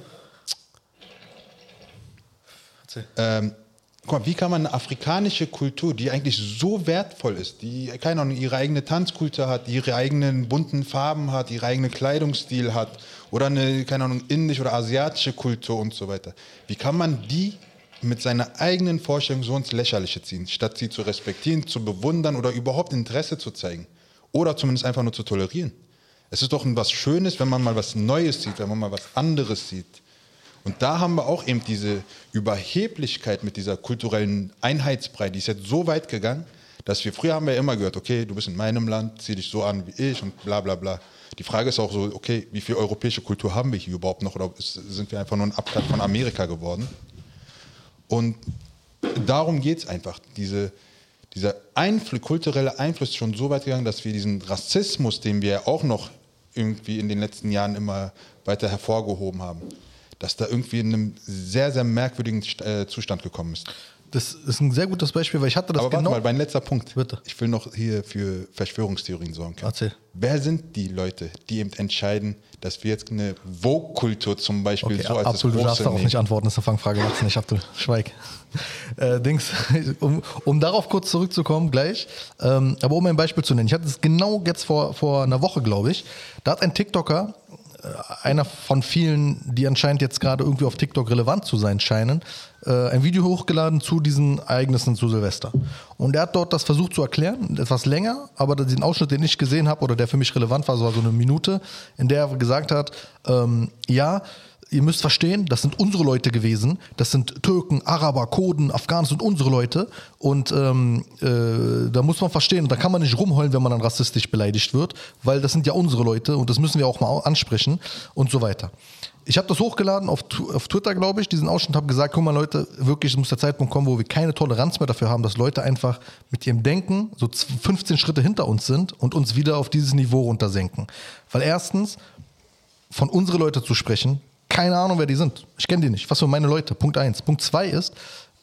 ähm, guck mal, wie kann man eine afrikanische Kultur, die eigentlich so wertvoll ist, die, keine Ahnung, ihre eigene Tanzkultur hat, ihre eigenen bunten Farben hat, ihre eigene Kleidungsstil hat oder eine, keine Ahnung, indische oder asiatische Kultur und so weiter. Wie kann man die mit seiner eigenen Vorstellung so ins Lächerliche ziehen, statt sie zu respektieren, zu bewundern oder überhaupt Interesse zu zeigen? Oder zumindest einfach nur zu tolerieren. Es ist doch was Schönes, wenn man mal was Neues sieht, wenn man mal was anderes sieht. Und da haben wir auch eben diese Überheblichkeit mit dieser kulturellen Einheitsbrei, die ist jetzt so weit gegangen, dass wir früher haben wir immer gehört, okay, du bist in meinem Land, zieh dich so an wie ich und bla bla bla. Die Frage ist auch so, okay, wie viel europäische Kultur haben wir hier überhaupt noch oder sind wir einfach nur ein Abklatsch von Amerika geworden? Und darum geht es einfach. Diese, dieser Einfluss, kulturelle Einfluss ist schon so weit gegangen, dass wir diesen Rassismus, den wir auch noch irgendwie in den letzten Jahren immer weiter hervorgehoben haben, dass da irgendwie in einem sehr, sehr merkwürdigen äh, Zustand gekommen ist.
Das ist ein sehr gutes Beispiel, weil ich hatte das
Aber
genau.
warte mal, mein letzter Punkt.
Bitte.
Ich will noch hier für Verschwörungstheorien sorgen. Können.
Erzähl.
Wer sind die Leute, die eben entscheiden, dass wir jetzt eine Vogue-Kultur zum Beispiel
Okay,
so als
Abdul, du
das
darfst
Große
darauf nicht antworten, das ist eine Fangfrage, mach's nicht, Abdul. Schweig. Äh, Dings, um, um darauf kurz zurückzukommen, gleich, ähm, aber um ein Beispiel zu nennen, ich hatte es genau jetzt vor, vor einer Woche, glaube ich, da hat ein TikToker, einer von vielen, die anscheinend jetzt gerade irgendwie auf TikTok relevant zu sein scheinen, äh, ein Video hochgeladen zu diesen Ereignissen zu Silvester. Und er hat dort das versucht zu erklären, etwas länger, aber den Ausschnitt, den ich gesehen habe oder der für mich relevant war, so war so eine Minute, in der er gesagt hat, ähm, ja, ihr müsst verstehen, das sind unsere Leute gewesen. Das sind Türken, Araber, Kurden, Afghanen sind unsere Leute. Und ähm, äh, da muss man verstehen, da kann man nicht rumheulen, wenn man dann rassistisch beleidigt wird, weil das sind ja unsere Leute und das müssen wir auch mal ansprechen und so weiter. Ich habe das hochgeladen auf, auf Twitter, glaube ich, diesen Ausschnitt, habe gesagt, guck mal Leute, wirklich, es muss der Zeitpunkt kommen, wo wir keine Toleranz mehr dafür haben, dass Leute einfach mit ihrem Denken so z- 15 Schritte hinter uns sind und uns wieder auf dieses Niveau runtersenken. Weil erstens, von unsere Leute zu sprechen, keine Ahnung, wer die sind. Ich kenne die nicht. Was für meine Leute? Punkt eins. Punkt zwei ist,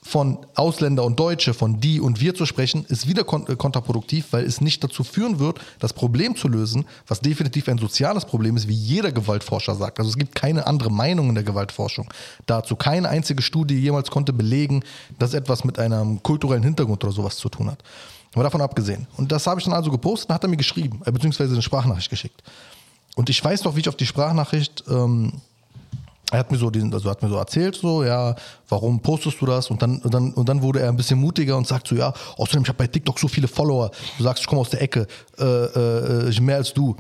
von Ausländer und Deutsche, von die und wir zu sprechen, ist wieder äh, kontraproduktiv, weil es nicht dazu führen wird, das Problem zu lösen, was definitiv ein soziales Problem ist, wie jeder Gewaltforscher sagt. Also es gibt keine andere Meinung in der Gewaltforschung dazu. Keine einzige Studie jemals konnte belegen, dass etwas mit einem kulturellen Hintergrund oder sowas zu tun hat. Aber davon abgesehen. Und das habe ich dann also gepostet und hat er mir geschrieben, äh, beziehungsweise eine Sprachnachricht geschickt. Und ich weiß noch, wie ich auf die Sprachnachricht, ähm, er hat mir so diesen, also hat mir so erzählt, so, ja, warum postest du das? Und dann, und dann, und dann wurde er ein bisschen mutiger und sagt so, ja, außerdem, ich habe bei TikTok so viele Follower. Du sagst, ich komme aus der Ecke, äh, äh, mehr als du.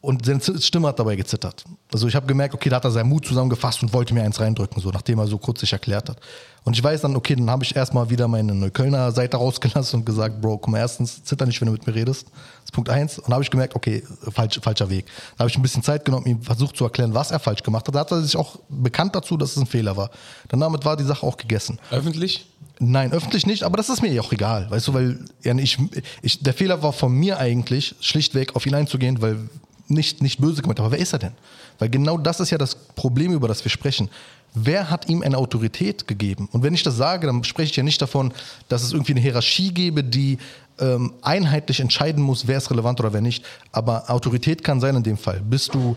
Und seine Stimme hat dabei gezittert. Also ich habe gemerkt, okay, da hat er seinen Mut zusammengefasst und wollte mir eins reindrücken, so nachdem er so kurz sich erklärt hat. Und ich weiß dann, okay, dann habe ich erstmal wieder meine Neuköllner Seite rausgelassen und gesagt, Bro, mal, erstens, zitter nicht, wenn du mit mir redest. Punkt eins. Und dann habe ich gemerkt, okay, falsch, falscher Weg. Da habe ich ein bisschen Zeit genommen, ihm versucht zu erklären, was er falsch gemacht hat. Da hat er sich auch bekannt dazu, dass es ein Fehler war. Dann damit war die Sache auch gegessen.
Öffentlich?
Nein, öffentlich nicht, aber das ist mir ja auch egal, weißt du, weil ja, ich, ich, der Fehler war von mir eigentlich, schlichtweg auf ihn einzugehen, weil nicht, nicht böse gemeint, aber wer ist er denn? Weil genau das ist ja das Problem, über das wir sprechen. Wer hat ihm eine Autorität gegeben? Und wenn ich das sage, dann spreche ich ja nicht davon, dass es irgendwie eine Hierarchie gäbe, die ähm, einheitlich entscheiden muss, wer ist relevant oder wer nicht. Aber Autorität kann sein in dem Fall. Bist du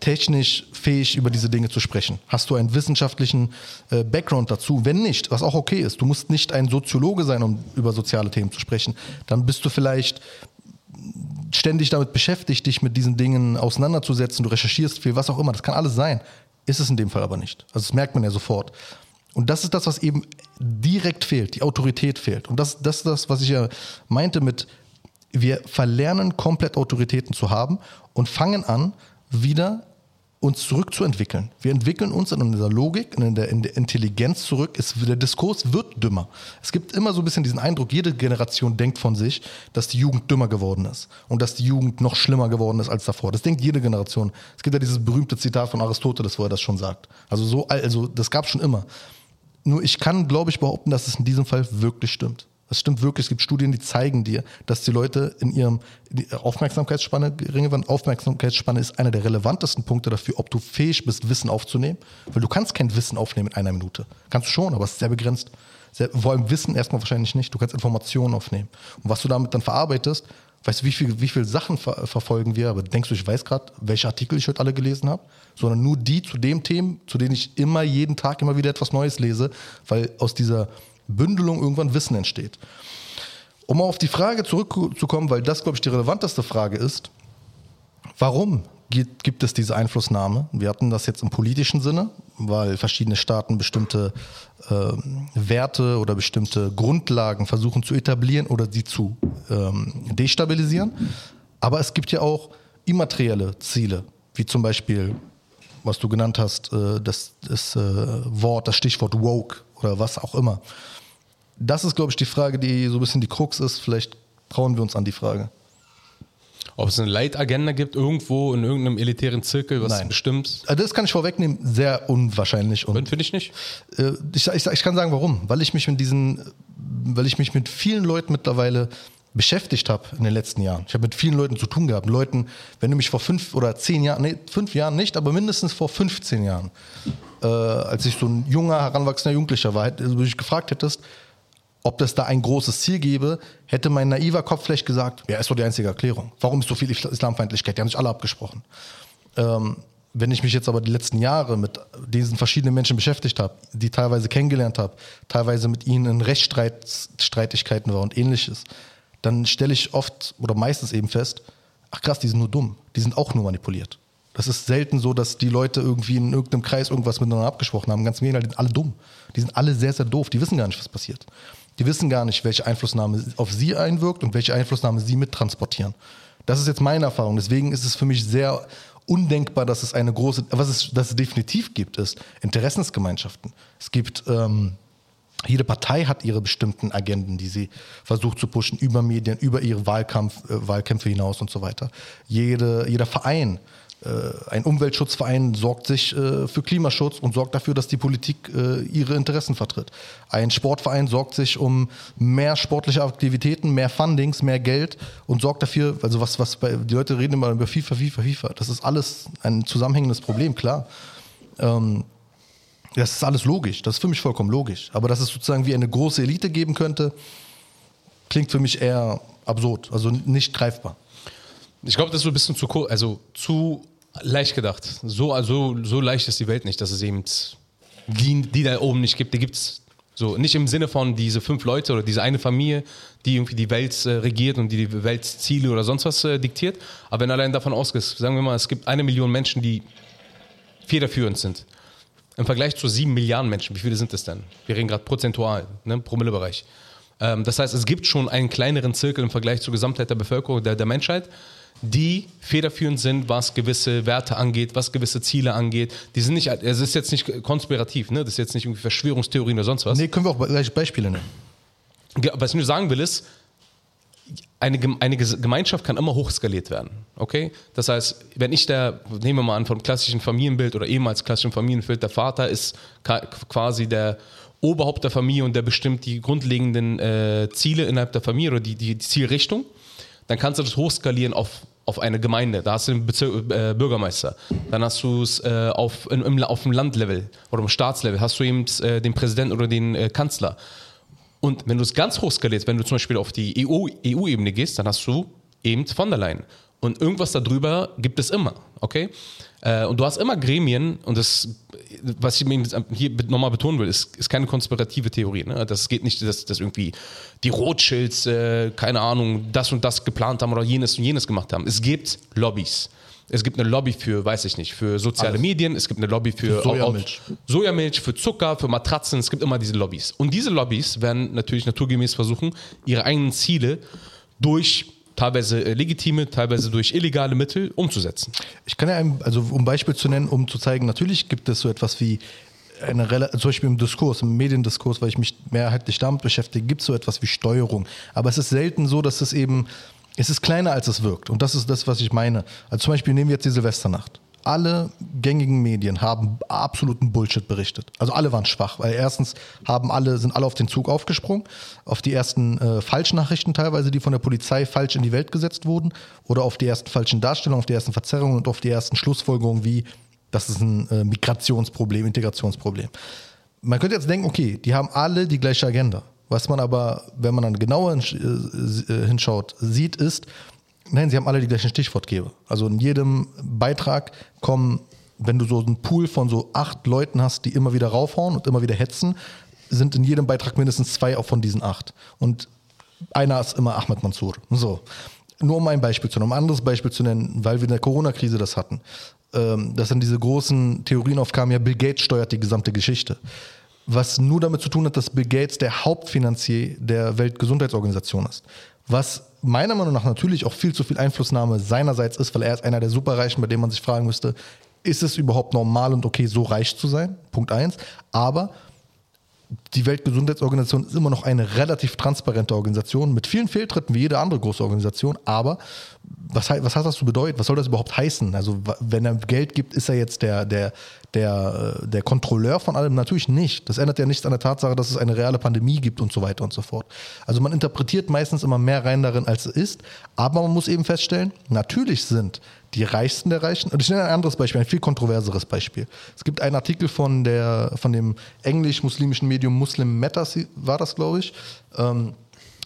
technisch fähig, über diese Dinge zu sprechen? Hast du einen wissenschaftlichen äh, Background dazu? Wenn nicht, was auch okay ist, du musst nicht ein Soziologe sein, um über soziale Themen zu sprechen, dann bist du vielleicht ständig damit beschäftigt, dich mit diesen Dingen auseinanderzusetzen, du recherchierst viel, was auch immer, das kann alles sein. Ist es in dem Fall aber nicht. Also das merkt man ja sofort. Und das ist das, was eben direkt fehlt, die Autorität fehlt. Und das, das ist das, was ich ja meinte mit, wir verlernen komplett Autoritäten zu haben und fangen an, wieder uns zurückzuentwickeln. Wir entwickeln uns in unserer Logik, in der, in der Intelligenz zurück. Es, der Diskurs wird dümmer. Es gibt immer so ein bisschen diesen Eindruck, jede Generation denkt von sich, dass die Jugend dümmer geworden ist und dass die Jugend noch schlimmer geworden ist als davor. Das denkt jede Generation. Es gibt ja dieses berühmte Zitat von Aristoteles, wo er das schon sagt. Also so, also das gab es schon immer. Nur ich kann, glaube ich, behaupten, dass es in diesem Fall wirklich stimmt. Es stimmt wirklich. Es gibt Studien, die zeigen dir, dass die Leute in ihrem Aufmerksamkeitsspanne geringe waren. Aufmerksamkeitsspanne ist einer der relevantesten Punkte dafür, ob du fähig bist, Wissen aufzunehmen. Weil du kannst kein Wissen aufnehmen in einer Minute. Kannst du schon, aber es ist sehr begrenzt. Sehr, vor allem Wissen erstmal wahrscheinlich nicht. Du kannst Informationen aufnehmen. Und was du damit dann verarbeitest, weißt du, wie viel, wie viel Sachen ver verfolgen wir? Aber denkst du, ich weiß gerade, welche Artikel ich heute alle gelesen habe? Sondern nur die zu dem Themen, zu denen ich immer jeden Tag immer wieder etwas Neues lese, weil aus dieser Bündelung irgendwann Wissen entsteht. Um auf die Frage zurückzukommen, weil das, glaube ich, die relevanteste Frage ist, warum gibt, gibt es diese Einflussnahme? Wir hatten das jetzt im politischen Sinne, weil verschiedene Staaten bestimmte äh, Werte oder bestimmte Grundlagen versuchen zu etablieren oder sie zu ähm, destabilisieren. Aber es gibt ja auch immaterielle Ziele, wie zum Beispiel, was du genannt hast, äh, das, das äh, Wort, das Stichwort woke oder was auch immer. Das ist, glaube ich, die Frage, die so ein bisschen die Krux ist. Vielleicht trauen wir uns an die Frage.
Ob es eine Leitagenda gibt, irgendwo in irgendeinem elitären Zirkel, was
Nein.
bestimmt.
Also das kann ich vorwegnehmen, sehr unwahrscheinlich. Und
Finde ich nicht.
äh, ich, ich, ich kann sagen, warum. Weil ich mich mit diesen, weil ich mich mit vielen Leuten mittlerweile beschäftigt habe in den letzten Jahren. Ich habe mit vielen Leuten zu tun gehabt. Leuten, wenn du mich vor fünf oder zehn Jahren, nee, fünf Jahren nicht, aber mindestens vor 15 Jahren, äh, als ich so ein junger, heranwachsender Jugendlicher war, also du mich gefragt hättest, ob das da ein großes Ziel gäbe, hätte mein naiver Kopf vielleicht gesagt, ja, ist doch die einzige Erklärung. Warum ist so viel Islamfeindlichkeit? Die haben sich alle abgesprochen. Ähm, wenn ich mich jetzt aber die letzten Jahre mit diesen verschiedenen Menschen beschäftigt habe, die teilweise kennengelernt habe, teilweise mit ihnen in Rechtsstreitigkeiten war und ähnliches, dann stelle ich oft oder meistens eben fest, ach krass, die sind nur dumm, die sind auch nur manipuliert. Das ist selten so, dass die Leute irgendwie in irgendeinem Kreis irgendwas miteinander abgesprochen haben. Ganz im Gegenteil, die sind alle dumm. Die sind alle sehr, sehr doof. Die wissen gar nicht, was passiert. Die wissen gar nicht, welche Einflussnahme auf sie einwirkt und welche Einflussnahme sie mittransportieren. Das ist jetzt meine Erfahrung. Deswegen ist es für mich sehr undenkbar, dass es eine große, was es, dass es definitiv gibt, ist Interessensgemeinschaften. Es gibt, ähm, jede Partei hat ihre bestimmten Agenden, die sie versucht zu pushen, über Medien, über ihre Wahlkampf, äh, Wahlkämpfe hinaus und so weiter. Jede, jeder Verein ein Umweltschutzverein sorgt sich äh, für Klimaschutz und sorgt dafür, dass die Politik äh, ihre Interessen vertritt. Ein Sportverein sorgt sich um mehr sportliche Aktivitäten, mehr Fundings, mehr Geld und sorgt dafür, also was, was bei, die Leute reden immer über FIFA, FIFA, FIFA. Das ist alles ein zusammenhängendes Problem, klar. Ähm, das ist alles logisch, das ist für mich vollkommen logisch. Aber dass es sozusagen wie eine große Elite geben könnte, klingt für mich eher absurd, also nicht greifbar.
Ich glaube, das ist so ein bisschen zu, also zu leicht gedacht. So, also, so leicht ist die Welt nicht, dass es eben die, die da oben nicht gibt. Die gibt es so. Nicht im Sinne von diese fünf Leute oder diese eine Familie, die irgendwie die Welt äh, regiert und die die Weltziele oder sonst was äh, diktiert. Aber wenn allein davon ausgeht, sagen wir mal, es gibt eine Million Menschen, die federführend sind. Im Vergleich zu sieben Milliarden Menschen, wie viele sind das denn? Wir reden gerade prozentual, ne, Promillebereich. Ähm, das heißt, es gibt schon einen kleineren Zirkel im Vergleich zur Gesamtheit der Bevölkerung, der, der Menschheit die federführend sind, was gewisse Werte angeht, was gewisse Ziele angeht. Die sind nicht, es ist jetzt nicht konspirativ, ne? Das ist jetzt nicht irgendwie Verschwörungstheorien oder sonst was.
Nee, können wir auch gleich Beispiele nennen.
Was ich nur sagen will ist, eine, eine Gemeinschaft kann immer hochskaliert werden. Okay? Das heißt, wenn ich der, nehmen wir mal an, vom klassischen Familienbild oder ehemals klassischen Familienbild, der Vater ist quasi der Oberhaupt der Familie und der bestimmt die grundlegenden äh, Ziele innerhalb der Familie oder die, die, die Zielrichtung dann kannst du das hochskalieren auf, auf eine Gemeinde. Da hast du den Bezir äh, Bürgermeister. Dann hast du es äh, auf, auf dem Landlevel oder im Staatslevel. Hast du eben äh, den Präsidenten oder den äh, Kanzler. Und wenn du es ganz hochskalierst, wenn du zum Beispiel auf die EU-Ebene EU gehst, dann hast du eben von der Leyen. Und irgendwas darüber gibt es immer, okay? Äh, und du hast immer Gremien, und das, was ich hier nochmal betonen will, ist, ist keine konspirative Theorie. Ne? Das geht nicht, dass, dass irgendwie die Rothschilds, äh, keine Ahnung, das und das geplant haben oder jenes und jenes gemacht haben. Es gibt Lobbys. Es gibt eine Lobby für, weiß ich nicht, für soziale Alles. Medien, es gibt eine Lobby für, für
Sojamilch.
Sojamilch, für Zucker, für Matratzen, es gibt immer diese Lobbys. Und diese Lobbys werden natürlich naturgemäß versuchen, ihre eigenen Ziele durch teilweise äh, legitime, teilweise durch illegale Mittel umzusetzen.
Ich kann ja, ein, also um Beispiel zu nennen, um zu zeigen, natürlich gibt es so etwas wie eine zum Beispiel im Diskurs, im Mediendiskurs, weil ich mich mehrheitlich damit beschäftige, gibt es so etwas wie Steuerung. Aber es ist selten so, dass es eben, es ist kleiner als es wirkt. Und das ist das, was ich meine. Also zum Beispiel nehmen wir jetzt die Silvesternacht alle gängigen Medien haben absoluten Bullshit berichtet. Also alle waren schwach, weil erstens haben alle, sind alle auf den Zug aufgesprungen, auf die ersten äh, Falschnachrichten teilweise, die von der Polizei falsch in die Welt gesetzt wurden, oder auf die ersten falschen Darstellungen, auf die ersten Verzerrungen und auf die ersten Schlussfolgerungen wie, das ist ein äh, Migrationsproblem, Integrationsproblem. Man könnte jetzt denken, okay, die haben alle die gleiche Agenda. Was man aber, wenn man dann genauer äh, hinschaut, sieht, ist, Nein, sie haben alle die gleichen Stichwortgeber. Also in jedem Beitrag kommen, wenn du so einen Pool von so acht Leuten hast, die immer wieder raufhauen und immer wieder hetzen, sind in jedem Beitrag mindestens zwei auch von diesen acht. Und einer ist immer Ahmed Mansour. So. Nur um ein Beispiel zu nennen, um ein anderes Beispiel zu nennen, weil wir in der Corona-Krise das hatten. Ähm, dass dann diese großen Theorien aufkamen, ja, Bill Gates steuert die gesamte Geschichte. Was nur damit zu tun hat, dass Bill Gates der Hauptfinanzier der Weltgesundheitsorganisation ist. Was meiner Meinung nach natürlich auch viel zu viel Einflussnahme seinerseits ist, weil er ist einer der Superreichen, bei dem man sich fragen müsste, ist es überhaupt normal und okay, so reich zu sein? Punkt eins. Aber die Weltgesundheitsorganisation ist immer noch eine relativ transparente Organisation mit vielen Fehltritten wie jede andere große Organisation, aber was, was hat das zu bedeuten? Was soll das überhaupt heißen? Also wenn er Geld gibt, ist er jetzt der, der, der, äh, der Kontrolleur von allem? Natürlich nicht. Das ändert ja nichts an der Tatsache, dass es eine reale Pandemie gibt und so weiter und so fort. Also man interpretiert meistens immer mehr rein darin, als es ist. Aber man muss eben feststellen, natürlich sind die Reichsten der Reichen. Und ich nenne ein anderes Beispiel, ein viel kontroverseres Beispiel. Es gibt einen Artikel von, der, von dem englisch-muslimischen Medium Muslim Matters, war das, glaube ich. Ähm,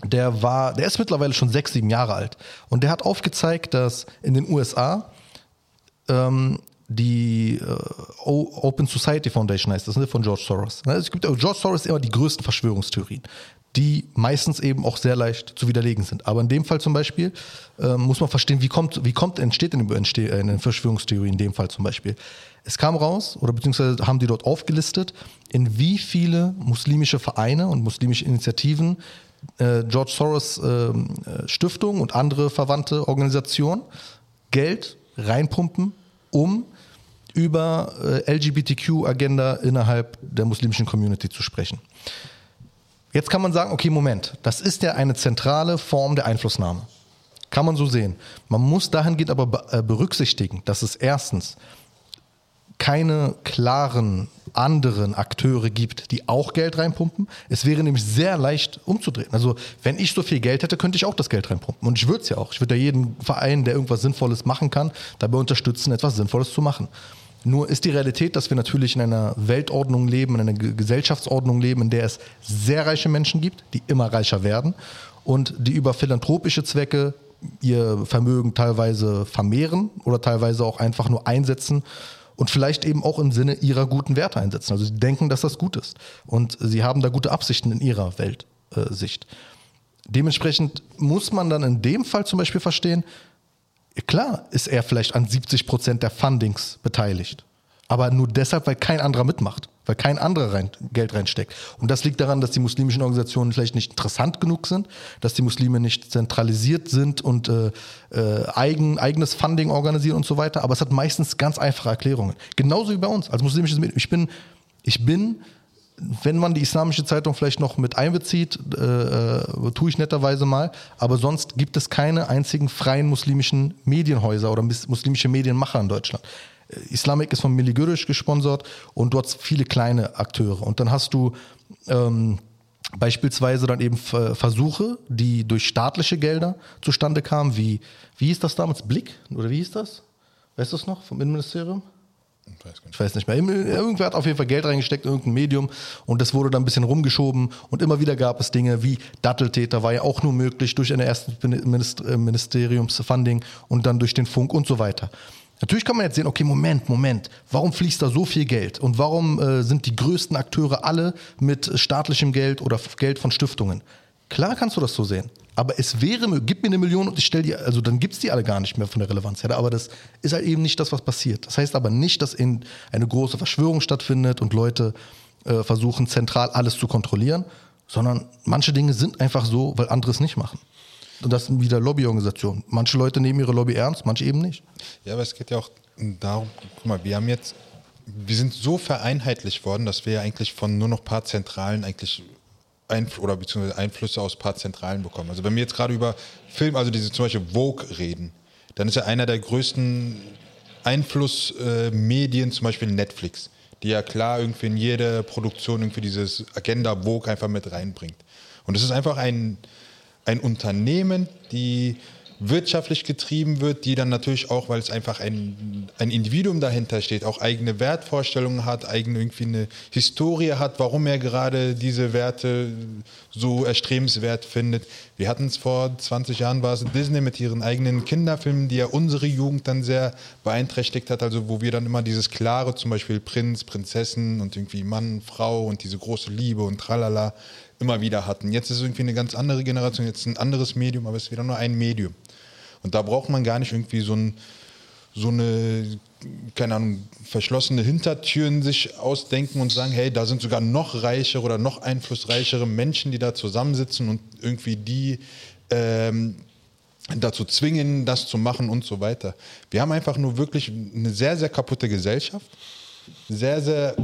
der war, der ist mittlerweile schon sechs, sieben Jahre alt. Und der hat aufgezeigt, dass in den USA ähm, die äh, Open Society Foundation heißt das, ne, von George Soros. Ne, es gibt George Soros immer die größten Verschwörungstheorien, die meistens eben auch sehr leicht zu widerlegen sind. Aber in dem Fall zum Beispiel äh, muss man verstehen, wie kommt, wie kommt, entsteht denn entsteht eine Verschwörungstheorie in dem Fall zum Beispiel. Es kam raus, oder beziehungsweise haben die dort aufgelistet, in wie viele muslimische Vereine und muslimische Initiativen äh, George Soros äh, Stiftung und andere verwandte Organisationen Geld reinpumpen, um über äh, LGBTQ-Agenda innerhalb der muslimischen Community zu sprechen. Jetzt kann man sagen, okay, Moment, das ist ja eine zentrale Form der Einflussnahme. Kann man so sehen. Man muss dahingehend aber äh, berücksichtigen, dass es erstens keine klaren anderen Akteure gibt, die auch Geld reinpumpen. Es wäre nämlich sehr leicht umzudrehen. Also wenn ich so viel Geld hätte, könnte ich auch das Geld reinpumpen. Und ich würde es ja auch. Ich würde ja jeden Verein, der irgendwas Sinnvolles machen kann, dabei unterstützen, etwas Sinnvolles zu machen. Nur ist die Realität, dass wir natürlich in einer Weltordnung leben, in einer Gesellschaftsordnung leben, in der es sehr reiche Menschen gibt, die immer reicher werden und die über philanthropische Zwecke ihr Vermögen teilweise vermehren oder teilweise auch einfach nur einsetzen und vielleicht eben auch im Sinne ihrer guten Werte einsetzen. Also sie denken, dass das gut ist und sie haben da gute Absichten in ihrer Weltsicht. Dementsprechend muss man dann in dem Fall zum Beispiel verstehen, klar ist er vielleicht an 70 Prozent der Fundings beteiligt, aber nur deshalb, weil kein anderer mitmacht weil kein anderer rein, Geld reinsteckt. Und das liegt daran, dass die muslimischen Organisationen vielleicht nicht interessant genug sind, dass die Muslime nicht zentralisiert sind und äh, äh, eigen, eigenes Funding organisieren und so weiter. Aber es hat meistens ganz einfache Erklärungen. Genauso wie bei uns als muslimisches Medium. Ich bin, ich bin wenn man die islamische Zeitung vielleicht noch mit einbezieht, äh, äh, tue ich netterweise mal, aber sonst gibt es keine einzigen freien muslimischen Medienhäuser oder muslimische Medienmacher in Deutschland. Islamic ist von Milli Gürisch gesponsert und dort viele kleine Akteure. Und dann hast du ähm, beispielsweise dann eben Versuche, die durch staatliche Gelder zustande kamen, wie, wie hieß das damals? Blick? Oder wie hieß das? Weißt du es noch vom Innenministerium? Ich weiß nicht mehr. Irgendwer hat auf jeden Fall Geld reingesteckt in irgendein Medium und das wurde dann ein bisschen rumgeschoben und immer wieder gab es Dinge wie Datteltäter war ja auch nur möglich durch eine erste Ministeriumsfunding und dann durch den Funk und so weiter. Natürlich kann man jetzt sehen, okay, Moment, Moment, warum fließt da so viel Geld und warum äh, sind die größten Akteure alle mit staatlichem Geld oder Geld von Stiftungen? Klar kannst du das so sehen. Aber es wäre, gib mir eine Million und ich stelle die, also dann gibt es die alle gar nicht mehr von der Relevanz her. Aber das ist halt eben nicht das, was passiert. Das heißt aber nicht, dass in eine große Verschwörung stattfindet und Leute äh, versuchen, zentral alles zu kontrollieren, sondern manche Dinge sind einfach so, weil andere es nicht machen. Und das sind wieder Lobbyorganisationen. Manche Leute nehmen ihre Lobby ernst, manche eben nicht.
Ja, aber es geht ja auch darum, guck mal, wir haben jetzt, wir sind so vereinheitlicht worden, dass wir ja eigentlich von nur noch ein paar Zentralen eigentlich Einf oder beziehungsweise Einflüsse aus ein paar Zentralen bekommen. Also wenn wir jetzt gerade über Film, also diese zum Beispiel Vogue reden, dann ist ja einer der größten Einflussmedien äh, zum Beispiel Netflix, die ja klar irgendwie in jede Produktion irgendwie dieses Agenda Vogue einfach mit reinbringt. Und es ist einfach ein, ein Unternehmen, die wirtschaftlich getrieben wird, die dann natürlich auch, weil es einfach ein, ein Individuum dahinter steht, auch eigene Wertvorstellungen hat, eigene irgendwie eine Historie hat, warum er gerade diese Werte so erstrebenswert findet. Wir hatten es vor 20 Jahren, war es Disney mit ihren eigenen Kinderfilmen, die ja unsere Jugend dann sehr beeinträchtigt hat, also wo wir dann immer dieses klare, zum Beispiel Prinz, Prinzessin und irgendwie Mann, Frau und diese große Liebe und tralala immer wieder hatten. Jetzt ist es irgendwie eine ganz andere Generation, jetzt ein anderes Medium, aber es ist wieder nur ein Medium. Und da braucht man gar nicht irgendwie so, ein, so eine, keine Ahnung, verschlossene Hintertüren sich ausdenken und sagen, hey, da sind sogar noch reichere oder noch einflussreichere Menschen, die da zusammensitzen und irgendwie die ähm, dazu zwingen, das zu machen und so weiter. Wir haben einfach nur wirklich eine sehr, sehr kaputte Gesellschaft. Sehr, sehr,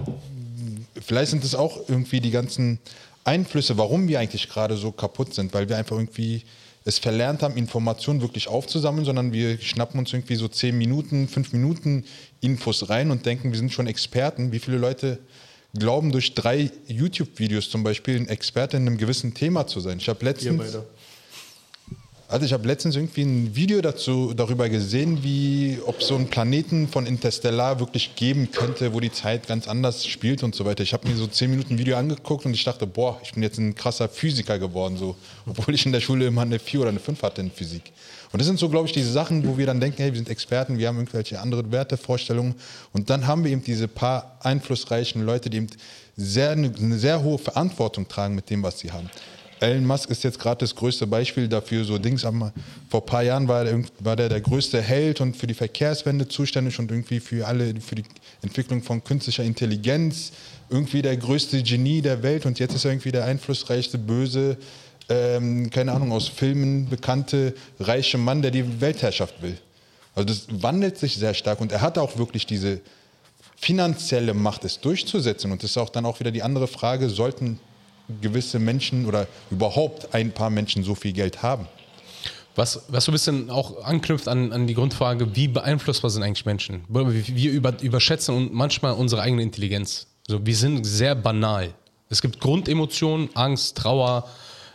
vielleicht sind es auch irgendwie die ganzen Einflüsse, warum wir eigentlich gerade so kaputt sind, weil wir einfach irgendwie es verlernt haben, Informationen wirklich aufzusammeln, sondern wir schnappen uns irgendwie so zehn Minuten, fünf Minuten Infos rein und denken, wir sind schon Experten. Wie viele Leute glauben, durch drei YouTube-Videos zum Beispiel ein Experte in einem gewissen Thema zu sein? Ich habe letztens, also ich habe letztens irgendwie ein Video dazu darüber gesehen, wie ob so ein Planeten von Interstellar wirklich geben könnte, wo die Zeit ganz anders spielt und so weiter. Ich habe mir so zehn Minuten Video angeguckt und ich dachte, boah, ich bin jetzt ein krasser Physiker geworden, so, obwohl ich in der Schule immer eine 4 oder eine 5 hatte in Physik. Und das sind so, glaube ich, diese Sachen, wo wir dann denken, hey, wir sind Experten, wir haben irgendwelche andere Werte, Vorstellungen. Und dann haben wir eben diese paar einflussreichen Leute, die eben sehr, eine sehr hohe Verantwortung tragen mit dem, was sie haben. Elon Musk ist jetzt gerade das größte Beispiel dafür. So Dings, vor ein paar Jahren war der, war der der größte Held und für die Verkehrswende zuständig und irgendwie für alle, für die Entwicklung von künstlicher Intelligenz. Irgendwie der größte Genie der Welt und jetzt ist er irgendwie der einflussreichste, böse, ähm, keine Ahnung, aus Filmen bekannte, reiche Mann, der die Weltherrschaft will. Also das wandelt sich sehr stark und er hat auch wirklich diese finanzielle Macht, es durchzusetzen. Und das ist auch dann auch wieder die andere Frage, sollten gewisse Menschen oder überhaupt ein paar Menschen so viel Geld haben.
Was, was so ein bisschen auch anknüpft an, an die Grundfrage, wie beeinflussbar sind eigentlich Menschen? Wir über, überschätzen manchmal unsere eigene Intelligenz. Also wir sind sehr banal. Es gibt Grundemotionen, Angst, Trauer,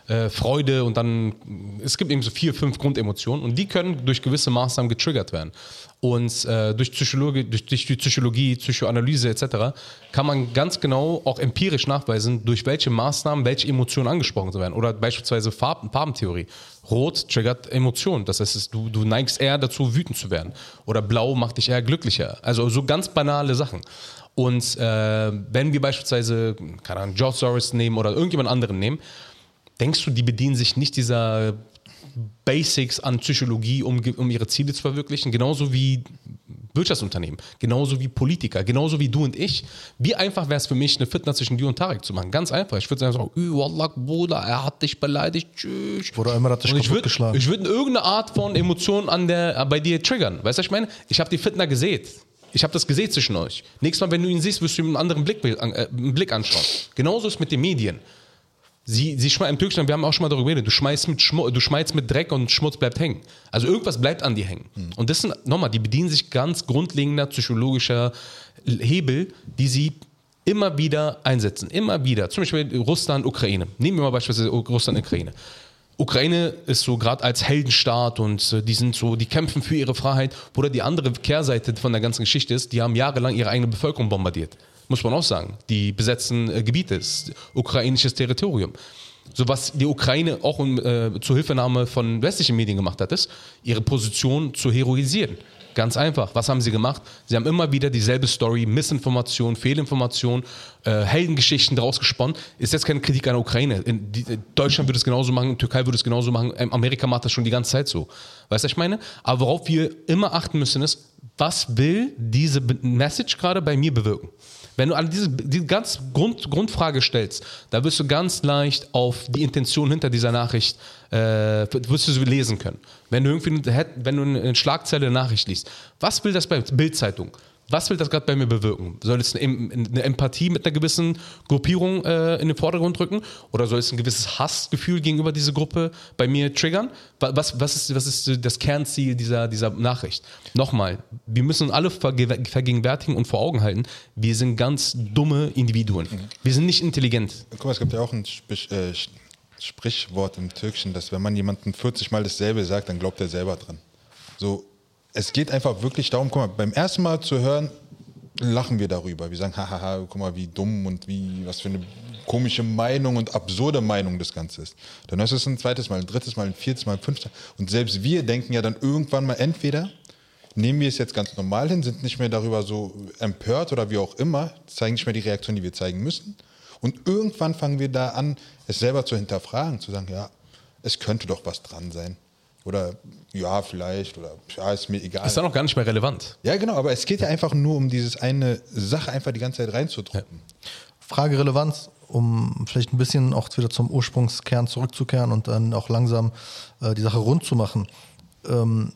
äh, Freude und dann, es gibt eben so vier, fünf Grundemotionen und die können durch gewisse Maßnahmen getriggert werden. Und äh, durch, Psychologie, durch, durch, die Psychologie, Psychoanalyse etc. kann man ganz genau auch empirisch nachweisen, durch welche Maßnahmen welche Emotionen angesprochen werden. Oder beispielsweise Farben, Farbentheorie. Rot triggert Emotionen, das heißt, du, du neigst eher dazu, wütend zu werden. Oder Blau macht dich eher glücklicher. Also so ganz banale Sachen. Und äh, wenn wir beispielsweise, keine Ahnung, George Soros nehmen oder irgendjemand anderen nehmen, denkst du, die bedienen sich nicht dieser Basics an Psychologie, um, um ihre Ziele zu verwirklichen, genauso wie Wirtschaftsunternehmen, genauso wie Politiker, genauso wie du und ich. Wie einfach wäre es für mich, eine Fitness zwischen dir und Tarek zu machen? Ganz einfach. Ich würde sagen, so, Wallah, Bruder, er hat dich beleidigt, tschüss.
Oder einmal hat dich
und ich
würd, geschlagen.
Ich würde irgendeine Art von Emotion an der, bei dir triggern. Weißt du, was ich meine? Ich habe die Fitner gesehen. Ich habe das gesehen zwischen euch. Nächstes Mal, wenn du ihn siehst, wirst du ihm einen anderen Blick, äh, einen Blick anschauen. Genauso ist es mit den Medien. Sie, sie schmeißen, im Türkischen, wir haben auch schon mal darüber geredet, du schmeißt, mit Schmu du schmeißt mit Dreck und Schmutz bleibt hängen. Also irgendwas bleibt an dir hängen. Mhm. Und das sind, nochmal, die bedienen sich ganz grundlegender psychologischer Hebel, die sie immer wieder einsetzen. Immer wieder. Zum Beispiel Russland, Ukraine. Nehmen wir mal beispielsweise Russland, Ukraine. Ukraine ist so gerade als Heldenstaat und äh, die sind so, die kämpfen für ihre Freiheit. Oder die andere Kehrseite von der ganzen Geschichte ist, die haben jahrelang ihre eigene Bevölkerung bombardiert muss man auch sagen. Die besetzten äh, Gebiete, ist ukrainisches Territorium. So was die Ukraine auch äh, zur Hilfenahme von westlichen Medien gemacht hat, ist, ihre Position zu heroisieren. Ganz einfach. Was haben sie gemacht? Sie haben immer wieder dieselbe Story, Missinformation, Fehlinformation, äh, Heldengeschichten daraus gesponnen. Ist jetzt keine Kritik an der Ukraine. In, die, in Deutschland würde es genauso machen, Türkei würde es genauso machen, Amerika macht das schon die ganze Zeit so. Weißt du, was ich meine? Aber worauf wir immer achten müssen, ist, was will diese Message gerade bei mir bewirken? Wenn du an diese, die ganz Grund, Grundfrage stellst, da wirst du ganz leicht auf die Intention hinter dieser Nachricht, äh, wirst du sie lesen können. Wenn du irgendwie, wenn du eine Schlagzeile der Nachricht liest, was will das bei Bildzeitung? Was will das gerade bei mir bewirken? Soll es eine, eine, Empathie mit einer gewissen Gruppierung äh, in den Vordergrund rücken? Oder soll es ein gewisses Hassgefühl gegenüber dieser Gruppe bei mir triggern? Was, was, ist, was ist das Kernziel dieser, dieser Nachricht? Nochmal, wir müssen alle vergegenwärtigen und vor Augen halten, wir sind ganz dumme Individuen. Wir sind nicht intelligent.
Guck mal, es gibt ja auch ein Sprich, äh, Sprichwort im Türkischen, dass wenn man jemandem 40 Mal dasselbe sagt, dann glaubt er selber dran. So, es geht einfach wirklich darum, guck mal, beim ersten Mal zu hören, lachen wir darüber. Wir sagen, hahaha, guck mal, wie dumm und wie, was für eine komische Meinung und absurde Meinung das Ganze ist. Dann hörst du es ein zweites Mal, ein drittes Mal, ein viertes Mal, ein fünftes Mal. Und selbst wir denken ja dann irgendwann mal entweder, nehmen wir es jetzt ganz normal hin, sind nicht mehr darüber so empört oder wie auch immer, zeigen nicht mehr die Reaktion, die wir zeigen müssen. Und irgendwann fangen wir da an, es selber zu hinterfragen, zu sagen, ja, es könnte doch was dran sein. Oder ja, vielleicht, oder ja, ist mir egal.
Ist dann auch gar nicht mehr relevant.
Ja, genau, aber es geht ja einfach nur um dieses eine Sache einfach die ganze Zeit reinzudrücken. Ja.
Frage Relevanz, um vielleicht ein bisschen auch wieder zum Ursprungskern zurückzukehren und dann auch langsam äh, die Sache rund zu machen. Ähm,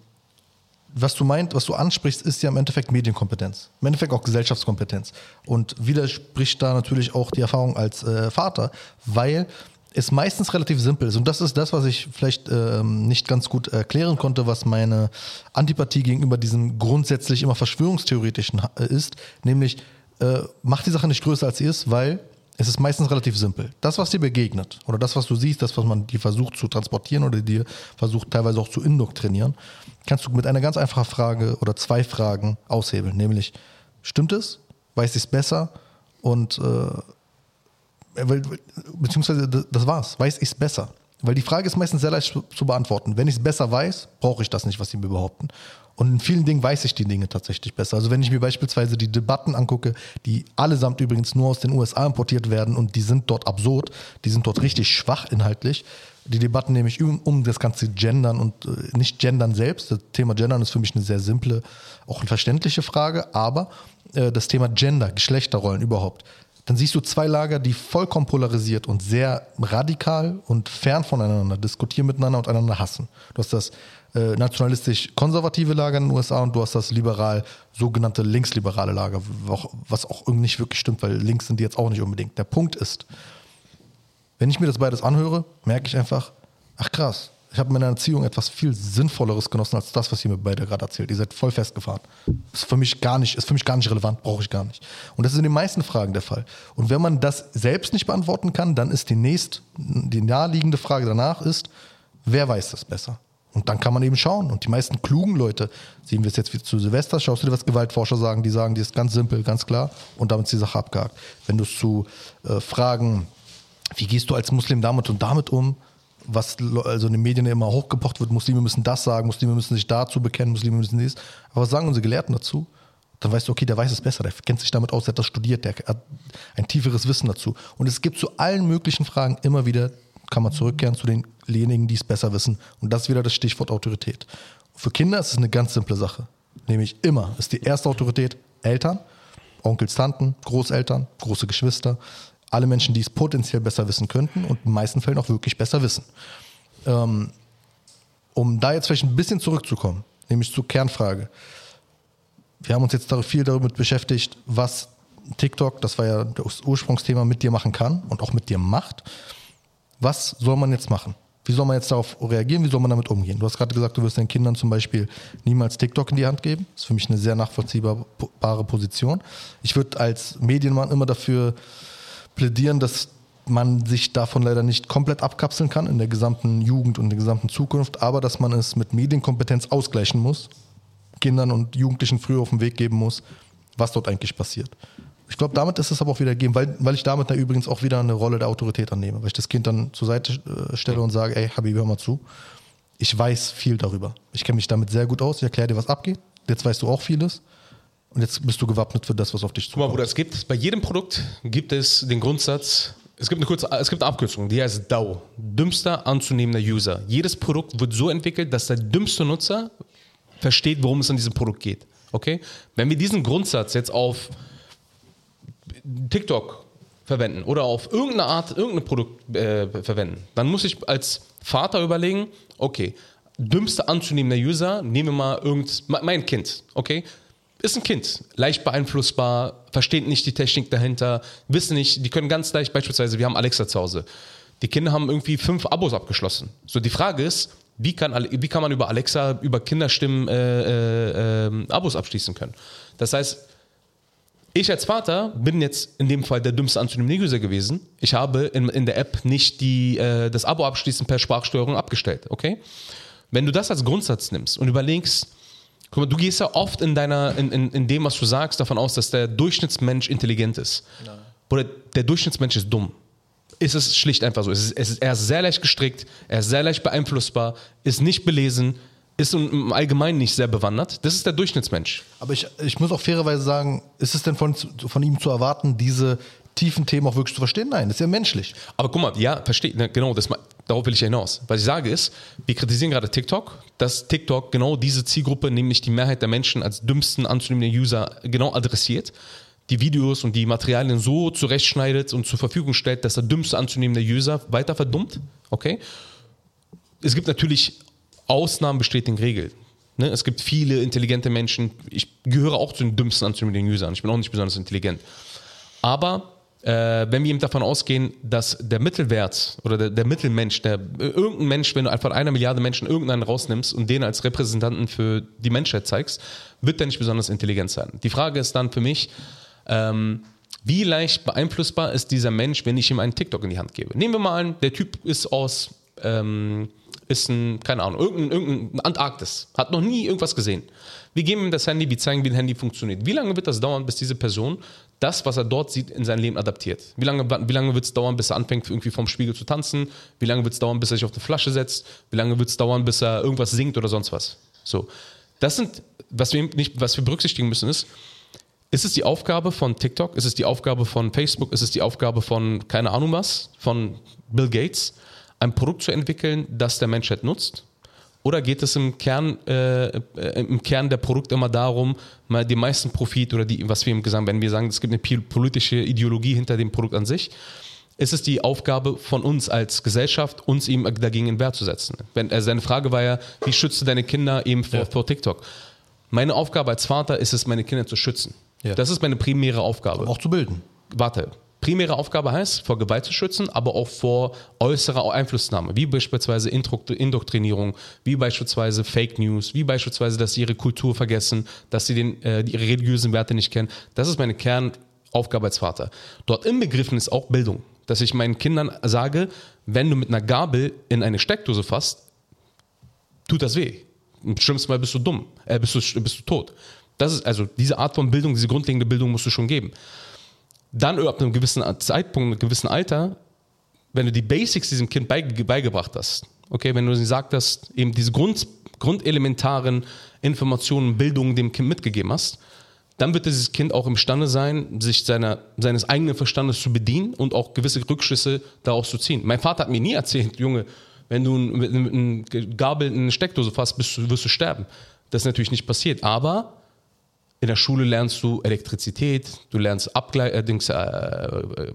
was du meint, was du ansprichst, ist ja im Endeffekt Medienkompetenz. Im Endeffekt auch Gesellschaftskompetenz. Und widerspricht da natürlich auch die Erfahrung als äh, Vater, weil es meistens relativ simpel ist. Und das ist das, was ich vielleicht ähm, nicht ganz gut erklären konnte, was meine Antipathie gegenüber diesem grundsätzlich immer verschwörungstheoretischen äh, ist. Nämlich, äh, mach die Sache nicht größer als sie ist, weil es ist meistens relativ simpel. Das, was dir begegnet oder das, was du siehst, das, was man dir versucht zu transportieren oder dir versucht teilweise auch zu indoktrinieren, kannst du mit einer ganz einfachen Frage oder zwei Fragen aushebeln. Nämlich, stimmt es? Weiß ich es besser? Und äh, weil, beziehungsweise das war's. Weiß ich es besser? Weil die Frage ist meistens sehr leicht zu beantworten. Wenn ich es besser weiß, brauche ich das nicht, was sie mir behaupten. Und in vielen Dingen weiß ich die Dinge tatsächlich besser. Also wenn ich mir beispielsweise die Debatten angucke, die allesamt übrigens nur aus den USA importiert werden und die sind dort absurd, die sind dort richtig schwach inhaltlich. Die Debatten nämlich um, um das ganze Gendern und äh, nicht Gendern selbst. Das Thema Gendern ist für mich eine sehr simple, auch eine verständliche Frage, aber äh, das Thema Gender, Geschlechterrollen überhaupt, dann siehst du zwei Lager, die vollkommen polarisiert und sehr radikal und fern voneinander diskutieren miteinander und einander hassen. Du hast das äh, nationalistisch-konservative Lager in den USA und du hast das liberal, sogenannte linksliberale Lager, was auch irgendwie nicht wirklich stimmt, weil links sind die jetzt auch nicht unbedingt. Der Punkt ist, wenn ich mir das beides anhöre, merke ich einfach, ach krass, ich habe in meiner Erziehung etwas viel Sinnvolleres genossen als das, was ihr mir beide gerade erzählt. Ihr seid voll festgefahren. Ist für mich gar nicht, ist für mich gar nicht relevant, brauche ich gar nicht. Und das ist in den meisten Fragen der Fall. Und wenn man das selbst nicht beantworten kann, dann ist die nächst, die naheliegende Frage danach ist, wer weiß das besser? Und dann kann man eben schauen. Und die meisten klugen Leute, sehen wir es jetzt wie zu Silvester, schaust du dir, was Gewaltforscher sagen, die sagen, die ist ganz simpel, ganz klar und damit ist die Sache abgehakt. Wenn du es zu äh, Fragen, wie gehst du als Muslim damit und damit um, was also in den Medien immer hochgepocht wird, Muslime müssen das sagen, Muslime müssen sich dazu bekennen, Muslime müssen dies. Aber was sagen unsere Gelehrten dazu? Dann weißt du, okay, der weiß es besser, der kennt sich damit aus, der hat das studiert, der hat ein tieferes Wissen dazu. Und es gibt zu allen möglichen Fragen immer wieder, kann man zurückkehren zu denjenigen, die es besser wissen. Und das ist wieder das Stichwort Autorität. Für Kinder ist es eine ganz simple Sache. Nämlich immer ist die erste Autorität Eltern, Onkels, Tanten, Großeltern, große Geschwister, alle Menschen, die es potenziell besser wissen könnten und in den meisten Fällen auch wirklich besser wissen. Ähm, um da jetzt vielleicht ein bisschen zurückzukommen, nämlich zur Kernfrage. Wir haben uns jetzt viel damit beschäftigt, was TikTok, das war ja das Ursprungsthema, mit dir machen kann und auch mit dir macht. Was soll man jetzt machen? Wie soll man jetzt darauf reagieren? Wie soll man damit umgehen? Du hast gerade gesagt, du wirst deinen Kindern zum Beispiel niemals TikTok in die Hand geben. Das ist für mich eine sehr nachvollziehbare Position. Ich würde als Medienmann immer dafür plädieren, dass man sich davon leider nicht komplett abkapseln kann in der gesamten Jugend und in der gesamten Zukunft, aber dass man es mit Medienkompetenz ausgleichen muss, Kindern und Jugendlichen früher auf den Weg geben muss, was dort eigentlich passiert. Ich glaube, damit ist es aber auch wieder gegeben, weil, weil ich damit da übrigens auch wieder eine Rolle der Autorität annehme, weil ich das Kind dann zur Seite äh, stelle und sage, ey, Habib, hör mal zu. Ich weiß viel darüber. Ich kenne mich damit sehr gut aus. Ich erkläre dir, was abgeht. Jetzt weißt du auch vieles. Und jetzt bist du gewappnet für das, was auf dich zukommt.
Guck mal, Bruder, es gibt, bei jedem Produkt gibt es den Grundsatz, es gibt eine kurze, es gibt eine Abkürzung, die heißt DAO. Dümmster anzunehmender User. Jedes Produkt wird so entwickelt, dass der dümmste Nutzer versteht, worum es an diesem Produkt geht. Okay? Wenn wir diesen Grundsatz jetzt auf TikTok verwenden oder auf irgendeine Art, irgendein Produkt äh, verwenden, dann muss ich als Vater überlegen, okay, dümmster anzunehmender User, nehmen wir mal irgend, mein Kind, okay? Ist ein Kind, leicht beeinflussbar, versteht nicht die Technik dahinter, wissen nicht, die können ganz leicht, beispielsweise, wir haben Alexa zu Hause. Die Kinder haben irgendwie fünf Abos abgeschlossen. So, die Frage ist, wie kann, wie kann man über Alexa, über Kinderstimmen äh, äh, äh, Abos abschließen können? Das heißt, ich als Vater bin jetzt in dem Fall der dümmste anzunehmende User gewesen. Ich habe in, in der App nicht die, äh, das Abo abschließen per Sprachsteuerung abgestellt, okay? Wenn du das als Grundsatz nimmst und überlegst, Guck mal, du gehst ja oft in, deiner, in, in, in dem, was du sagst, davon aus, dass der Durchschnittsmensch intelligent ist. Nein. Oder der Durchschnittsmensch ist dumm. Ist es schlicht einfach so. Es ist, es ist, er ist sehr leicht gestrickt, er ist sehr leicht beeinflussbar, ist nicht belesen, ist im Allgemeinen nicht sehr bewandert. Das ist der Durchschnittsmensch.
Aber ich, ich muss auch fairerweise sagen, ist es denn von, von ihm zu erwarten, diese tiefen Themen auch wirklich zu verstehen? Nein, das ist ja menschlich.
Aber guck mal, ja, versteht, ne, genau, das, darauf will ich hinaus. Was ich sage ist, wir kritisieren gerade TikTok, dass TikTok genau diese Zielgruppe, nämlich die Mehrheit der Menschen als dümmsten anzunehmende User, genau adressiert die Videos und die Materialien so zurechtschneidet und zur Verfügung stellt, dass der dümmste anzunehmende User weiter verdummt. Okay? Es gibt natürlich Ausnahmen bestätigen Regeln. Ne? Es gibt viele intelligente Menschen. Ich gehöre auch zu den dümmsten anzügenden Usern. Ich bin auch nicht besonders intelligent. Aber äh, wenn wir eben davon ausgehen, dass der Mittelwert oder der, der Mittelmensch, der irgendein Mensch, wenn du einfach einer Milliarde Menschen irgendeinen rausnimmst und den als Repräsentanten für die Menschheit zeigst, wird der nicht besonders intelligent sein. Die Frage ist dann für mich, ähm, wie leicht beeinflussbar ist dieser Mensch, wenn ich ihm einen TikTok in die Hand gebe? Nehmen wir mal an, der Typ ist aus, ähm, ist ein, keine Ahnung, irgendein, irgendein Antarktis, hat noch nie irgendwas gesehen. Wir geben ihm das Handy, wir zeigen, wie ein Handy funktioniert. Wie lange wird das dauern, bis diese Person das, was er dort sieht, in sein Leben adaptiert? Wie lange, wie lange wird es dauern, bis er anfängt, irgendwie vorm Spiegel zu tanzen? Wie lange wird es dauern, bis er sich auf eine Flasche setzt? Wie lange wird es dauern, bis er irgendwas singt oder sonst was? So. Das sind, was wir, nicht, was wir berücksichtigen müssen, ist, ist es die Aufgabe von TikTok? Ist es die Aufgabe von Facebook? Ist es die Aufgabe von, keine Ahnung was, von Bill Gates, ein Produkt zu entwickeln, das der Menschheit nutzt? Oder geht es im Kern, äh, äh im Kern der Produkt immer darum, mal den meisten Profit oder die, was wir im gesagt wenn wir sagen, es gibt eine politische Ideologie hinter dem Produkt an sich, ist es die Aufgabe von uns als Gesellschaft, uns ihm dagegen in Wert zu setzen. Wenn, also seine Frage war ja, wie schützt du deine Kinder eben vor, ja. vor TikTok? Meine Aufgabe als Vater ist es, meine Kinder zu schützen. Ja. Das ist meine primäre Aufgabe.
Auch zu bilden.
Warte, primäre Aufgabe heißt, vor Gewalt zu schützen, aber auch vor äußerer Einflussnahme, wie beispielsweise Indoktrinierung, wie beispielsweise Fake News, wie beispielsweise, dass sie ihre Kultur vergessen, dass sie den, äh, ihre religiösen Werte nicht kennen. Das ist meine Kernaufgabe als Vater. Dort inbegriffen ist auch Bildung, dass ich meinen Kindern sage, wenn du mit einer Gabel in eine Steckdose fasst, tut das weh. Im schlimmsten Mal bist du dumm, äh, bist, du, bist du tot. Das ist also diese Art von Bildung, diese grundlegende Bildung musst du schon geben. Dann ab einem gewissen Zeitpunkt, einem gewissen Alter, wenn du die Basics diesem Kind beigebracht hast, okay, wenn du sie sagt hast, eben diese Grund, grundelementaren Informationen, Bildungen dem Kind mitgegeben hast, dann wird dieses Kind auch imstande sein, sich seiner, seines eigenen Verstandes zu bedienen und auch gewisse Rückschlüsse daraus zu ziehen. Mein Vater hat mir nie erzählt, Junge, wenn du mit einem Gabel in eine Steckdose fasst, du, wirst du sterben. Das ist natürlich nicht passiert. Aber in der Schule lernst du Elektrizität, du lernst Abgle äh, Dings, äh, äh,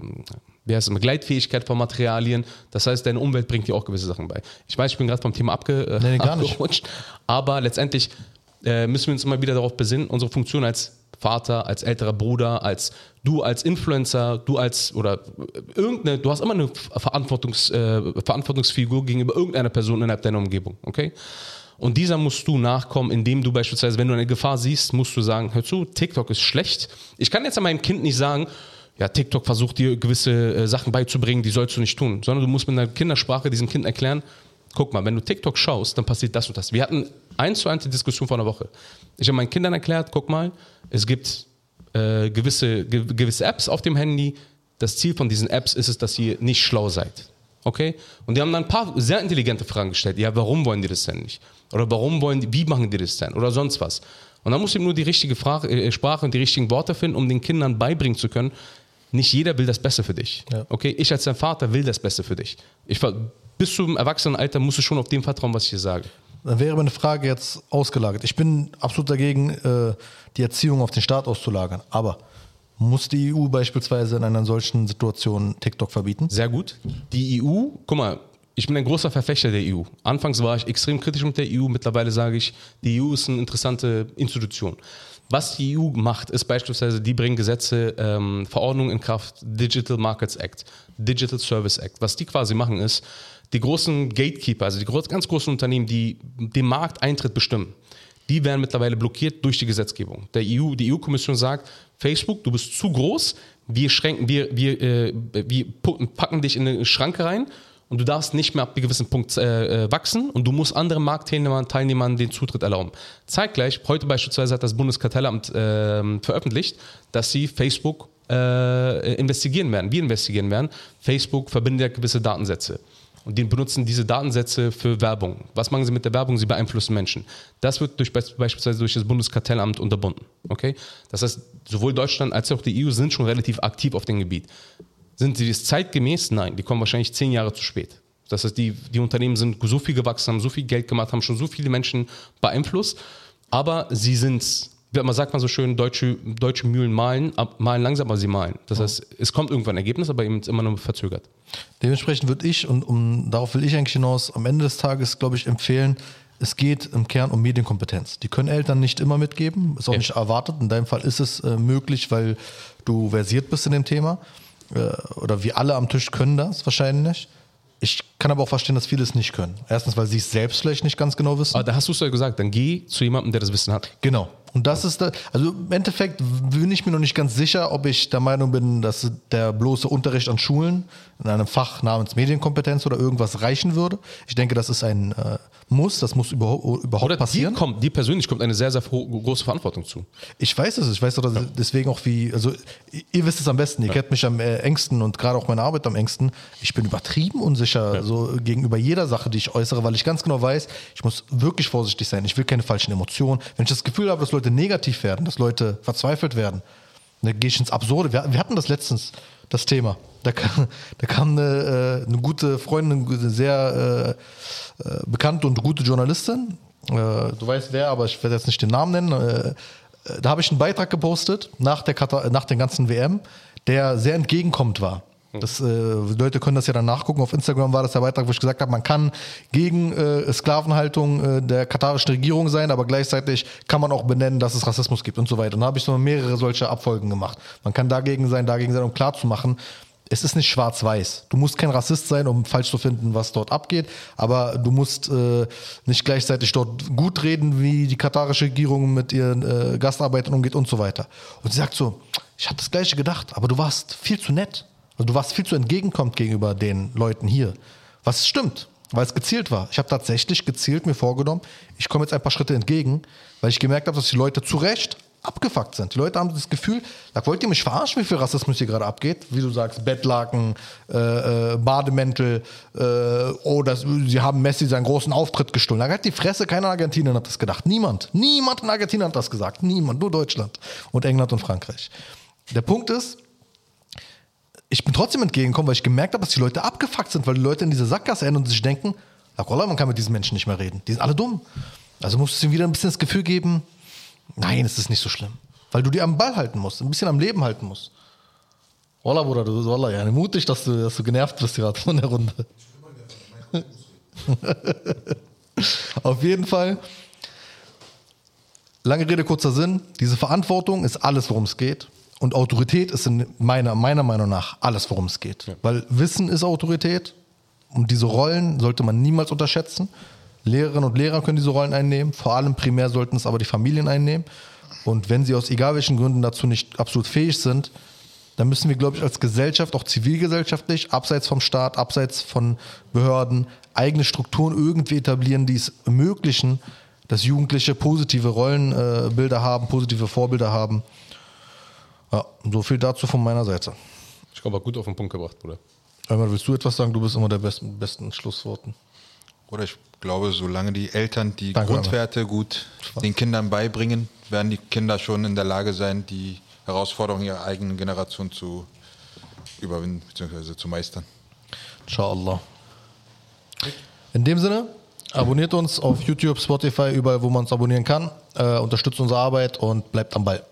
wie heißt es, Gleitfähigkeit von Materialien. Das heißt, deine Umwelt bringt dir auch gewisse Sachen bei. Ich weiß, ich bin gerade vom Thema abge äh, nee, abgerutscht, aber letztendlich äh, müssen wir uns immer wieder darauf besinnen, unsere Funktion als Vater, als älterer Bruder, als du als Influencer, du als oder irgendeine, du hast immer eine Verantwortungs, äh, Verantwortungsfigur gegenüber irgendeiner Person innerhalb deiner Umgebung, okay? Und dieser musst du nachkommen, indem du beispielsweise, wenn du eine Gefahr siehst, musst du sagen, hör zu, TikTok ist schlecht. Ich kann jetzt an meinem Kind nicht sagen, ja, TikTok versucht dir gewisse äh, Sachen beizubringen, die sollst du nicht tun, sondern du musst mit einer Kindersprache diesem Kind erklären, guck mal, wenn du TikTok schaust, dann passiert das und das. Wir hatten eins zu eins die Diskussion vor einer Woche. Ich habe meinen Kindern erklärt, guck mal, es gibt äh, gewisse, ge gewisse Apps auf dem Handy. Das Ziel von diesen Apps ist es, dass ihr nicht schlau seid. Okay? Und die haben dann ein paar sehr intelligente Fragen gestellt. Ja, warum wollen die das denn nicht? Oder warum wollen die, wie machen die das denn? Oder sonst was. Und dann muss ich nur die richtige Frage, äh, Sprache und die richtigen Worte finden, um den Kindern beibringen zu können, nicht jeder will das Beste für dich. Ja. Okay? Ich als dein Vater will das Beste für dich. Ich, bis zum Erwachsenenalter musst du schon auf dem vertrauen, was ich dir sage.
Dann wäre meine Frage jetzt ausgelagert. Ich bin absolut dagegen, äh, die Erziehung auf den Staat auszulagern. Aber muss die EU beispielsweise in einer solchen Situation TikTok verbieten?
Sehr gut. Die EU, guck mal, ich bin ein großer Verfechter der EU. Anfangs war ich extrem kritisch mit der EU, mittlerweile sage ich, die EU ist eine interessante Institution. Was die EU macht, ist beispielsweise, die bringen Gesetze, ähm, Verordnungen in Kraft, Digital Markets Act, Digital Service Act. Was die quasi machen ist, die großen Gatekeeper, also die ganz großen Unternehmen, die den Markteintritt bestimmen, die werden mittlerweile blockiert durch die Gesetzgebung. Der EU, die EU-Kommission sagt, Facebook, du bist zu groß, wir, schränken, wir, wir, äh, wir packen dich in eine Schranke rein und du darfst nicht mehr ab einem gewissen Punkt äh, äh, wachsen und du musst anderen Marktteilnehmern Teilnehmern den Zutritt erlauben. Zeitgleich, heute beispielsweise hat das Bundeskartellamt äh, veröffentlicht, dass sie Facebook äh, investigieren werden. Wir investigieren werden. Facebook verbindet ja gewisse Datensätze. Und die benutzen diese Datensätze für Werbung. Was machen sie mit der Werbung? Sie beeinflussen Menschen. Das wird durch, beispielsweise durch das Bundeskartellamt unterbunden. Okay? Das heißt, sowohl Deutschland als auch die EU sind schon relativ aktiv auf dem Gebiet. Sind sie das zeitgemäß? Nein, die kommen wahrscheinlich zehn Jahre zu spät. Das heißt, die, die Unternehmen sind so viel gewachsen, haben so viel Geld gemacht, haben schon so viele Menschen beeinflusst, aber sie sind, man sagt man so schön, deutsche, deutsche Mühlen malen, malen langsam, aber sie malen. Das heißt, es kommt irgendwann ein Ergebnis, aber eben immer nur verzögert.
Dementsprechend würde ich, und um, darauf will ich eigentlich hinaus, am Ende des Tages, glaube ich, empfehlen, es geht im Kern um Medienkompetenz. Die können Eltern nicht immer mitgeben, ist auch
Ja.
nicht erwartet. In deinem Fall ist es äh, möglich, weil du versiert bist in dem Thema. Äh, oder wir alle am Tisch können das wahrscheinlich. Ich kann aber auch verstehen, dass viele es nicht können. Erstens, weil sie es selbst vielleicht nicht ganz genau wissen.
Aber da hast du es ja gesagt, dann geh zu jemandem, der das Wissen hat.
Genau. Und das ist da, also im Endeffekt bin ich mir noch nicht ganz sicher, ob ich der Meinung bin, dass der bloße Unterricht an Schulen in einem Fach namens Medienkompetenz oder irgendwas reichen würde. Ich denke, das ist ein äh, Muss, das muss überhaupt, überhaupt
Oder dir,
passieren.
kommt, dir persönlich kommt eine sehr, sehr große Verantwortung zu.
Ich weiß es, ich weiß doch dass deswegen auch wie, also ihr- wisst es am besten, ihr kennt mich am äh, engsten und gerade auch meine Arbeit am engsten. Ich bin übertrieben unsicher so gegenüber jeder Sache, die ich äußere, weil ich ganz genau weiß, ich muss wirklich vorsichtig sein. Ich will keine falschen Emotionen. Wenn ich das Gefühl habe, dass Leute negativ werden, dass Leute verzweifelt werden, dann gehe ich ins Absurde. Wir, wir hatten das letztens, das Thema. Da kam, da kam eine, äh, eine gute Freundin, eine sehr äh, äh, bekannte und gute Journalistin. Äh, du weißt wer, aber ich werde jetzt nicht den Namen nennen. Äh, äh, da habe ich einen Beitrag gepostet nach, der nach den ganzen WM, der sehr entgegenkommend war. Das, äh, Leute können das ja dann nachgucken. Auf Instagram war das der Beitrag, wo ich gesagt habe, man kann gegen äh, Sklavenhaltung äh, der katarischen Regierung sein, aber gleichzeitig kann man auch benennen, dass es Rassismus gibt und so weiter. Und da habe ich so mehrere solche Abfolgen gemacht. Man kann dagegen sein, dagegen sein, um klarzumachen, es ist nicht schwarz-weiß. Du musst kein Rassist sein, um falsch zu finden, was dort abgeht, aber du musst äh, nicht gleichzeitig dort gut reden, wie die katarische Regierung mit ihren äh, Gastarbeitern umgeht und so weiter. Und sie sagt so, ich habe das gleiche gedacht, aber du warst viel zu nett. Also du warst viel zu entgegenkommend gegenüber den Leuten hier. Was stimmt, weil es gezielt war. Ich habe tatsächlich gezielt mir vorgenommen, ich komme jetzt ein paar Schritte entgegen, weil ich gemerkt habe, dass die Leute zu Recht abgefuckt sind. Die Leute haben das Gefühl, da wollt ihr mich verarschen, wie viel Rassismus hier gerade abgeht. Wie du sagst, Bettlaken, äh, äh, Bademäntel, äh, oh, das, sie haben Messi seinen großen Auftritt gestohlen. Da hat die Fresse, keiner in Argentinien hat das gedacht. Niemand. Niemand in Argentinien hat das gesagt. Niemand. Nur Deutschland und England und Frankreich. Der Punkt ist, ich bin trotzdem entgegengekommen, weil ich gemerkt habe, dass die Leute abgefuckt sind, weil die Leute in diese Sackgasse enden und sich denken, man kann mit diesen Menschen nicht mehr reden. Die sind alle dumm. Also musst du ihnen wieder ein bisschen das Gefühl geben, nein, es ist nicht so schlimm. Weil du die am Ball halten musst, ein bisschen am Leben halten musst. Wallah, Bruder, du Wallah, ja, mutig, dass du, dass du genervt bist gerade von der Runde. Auf jeden Fall, lange Rede, kurzer Sinn, diese Verantwortung ist alles, worum es geht. Und Autorität ist in meiner, meiner Meinung nach alles, worum es geht. Weil Wissen ist Autorität und diese Rollen sollte man niemals unterschätzen. Lehrerinnen und Lehrer können diese Rollen einnehmen, vor allem primär sollten es aber die Familien einnehmen. Und wenn sie aus egal welchen Gründen dazu nicht absolut fähig sind, dann müssen wir, glaube ich, als Gesellschaft, auch zivilgesellschaftlich, abseits vom Staat, abseits von Behörden, eigene Strukturen irgendwie etablieren, die es ermöglichen, dass Jugendliche positive Rollenbilder haben, positive Vorbilder haben. Ja, so viel dazu von meiner Seite.
Ich glaube, gut auf den Punkt gebracht, Bruder.
Einmal willst du etwas sagen? Du bist immer der besten, besten Schlussworten.
Oder ich glaube, solange die Eltern die
Danke,
Grundwerte gut den Kindern beibringen, werden die Kinder schon in der Lage sein, die Herausforderungen ihrer eigenen Generation zu überwinden bzw. zu meistern.
Inshallah. In dem Sinne, abonniert uns auf YouTube, Spotify, überall, wo man uns abonnieren kann. Äh, unterstützt unsere Arbeit und bleibt am Ball.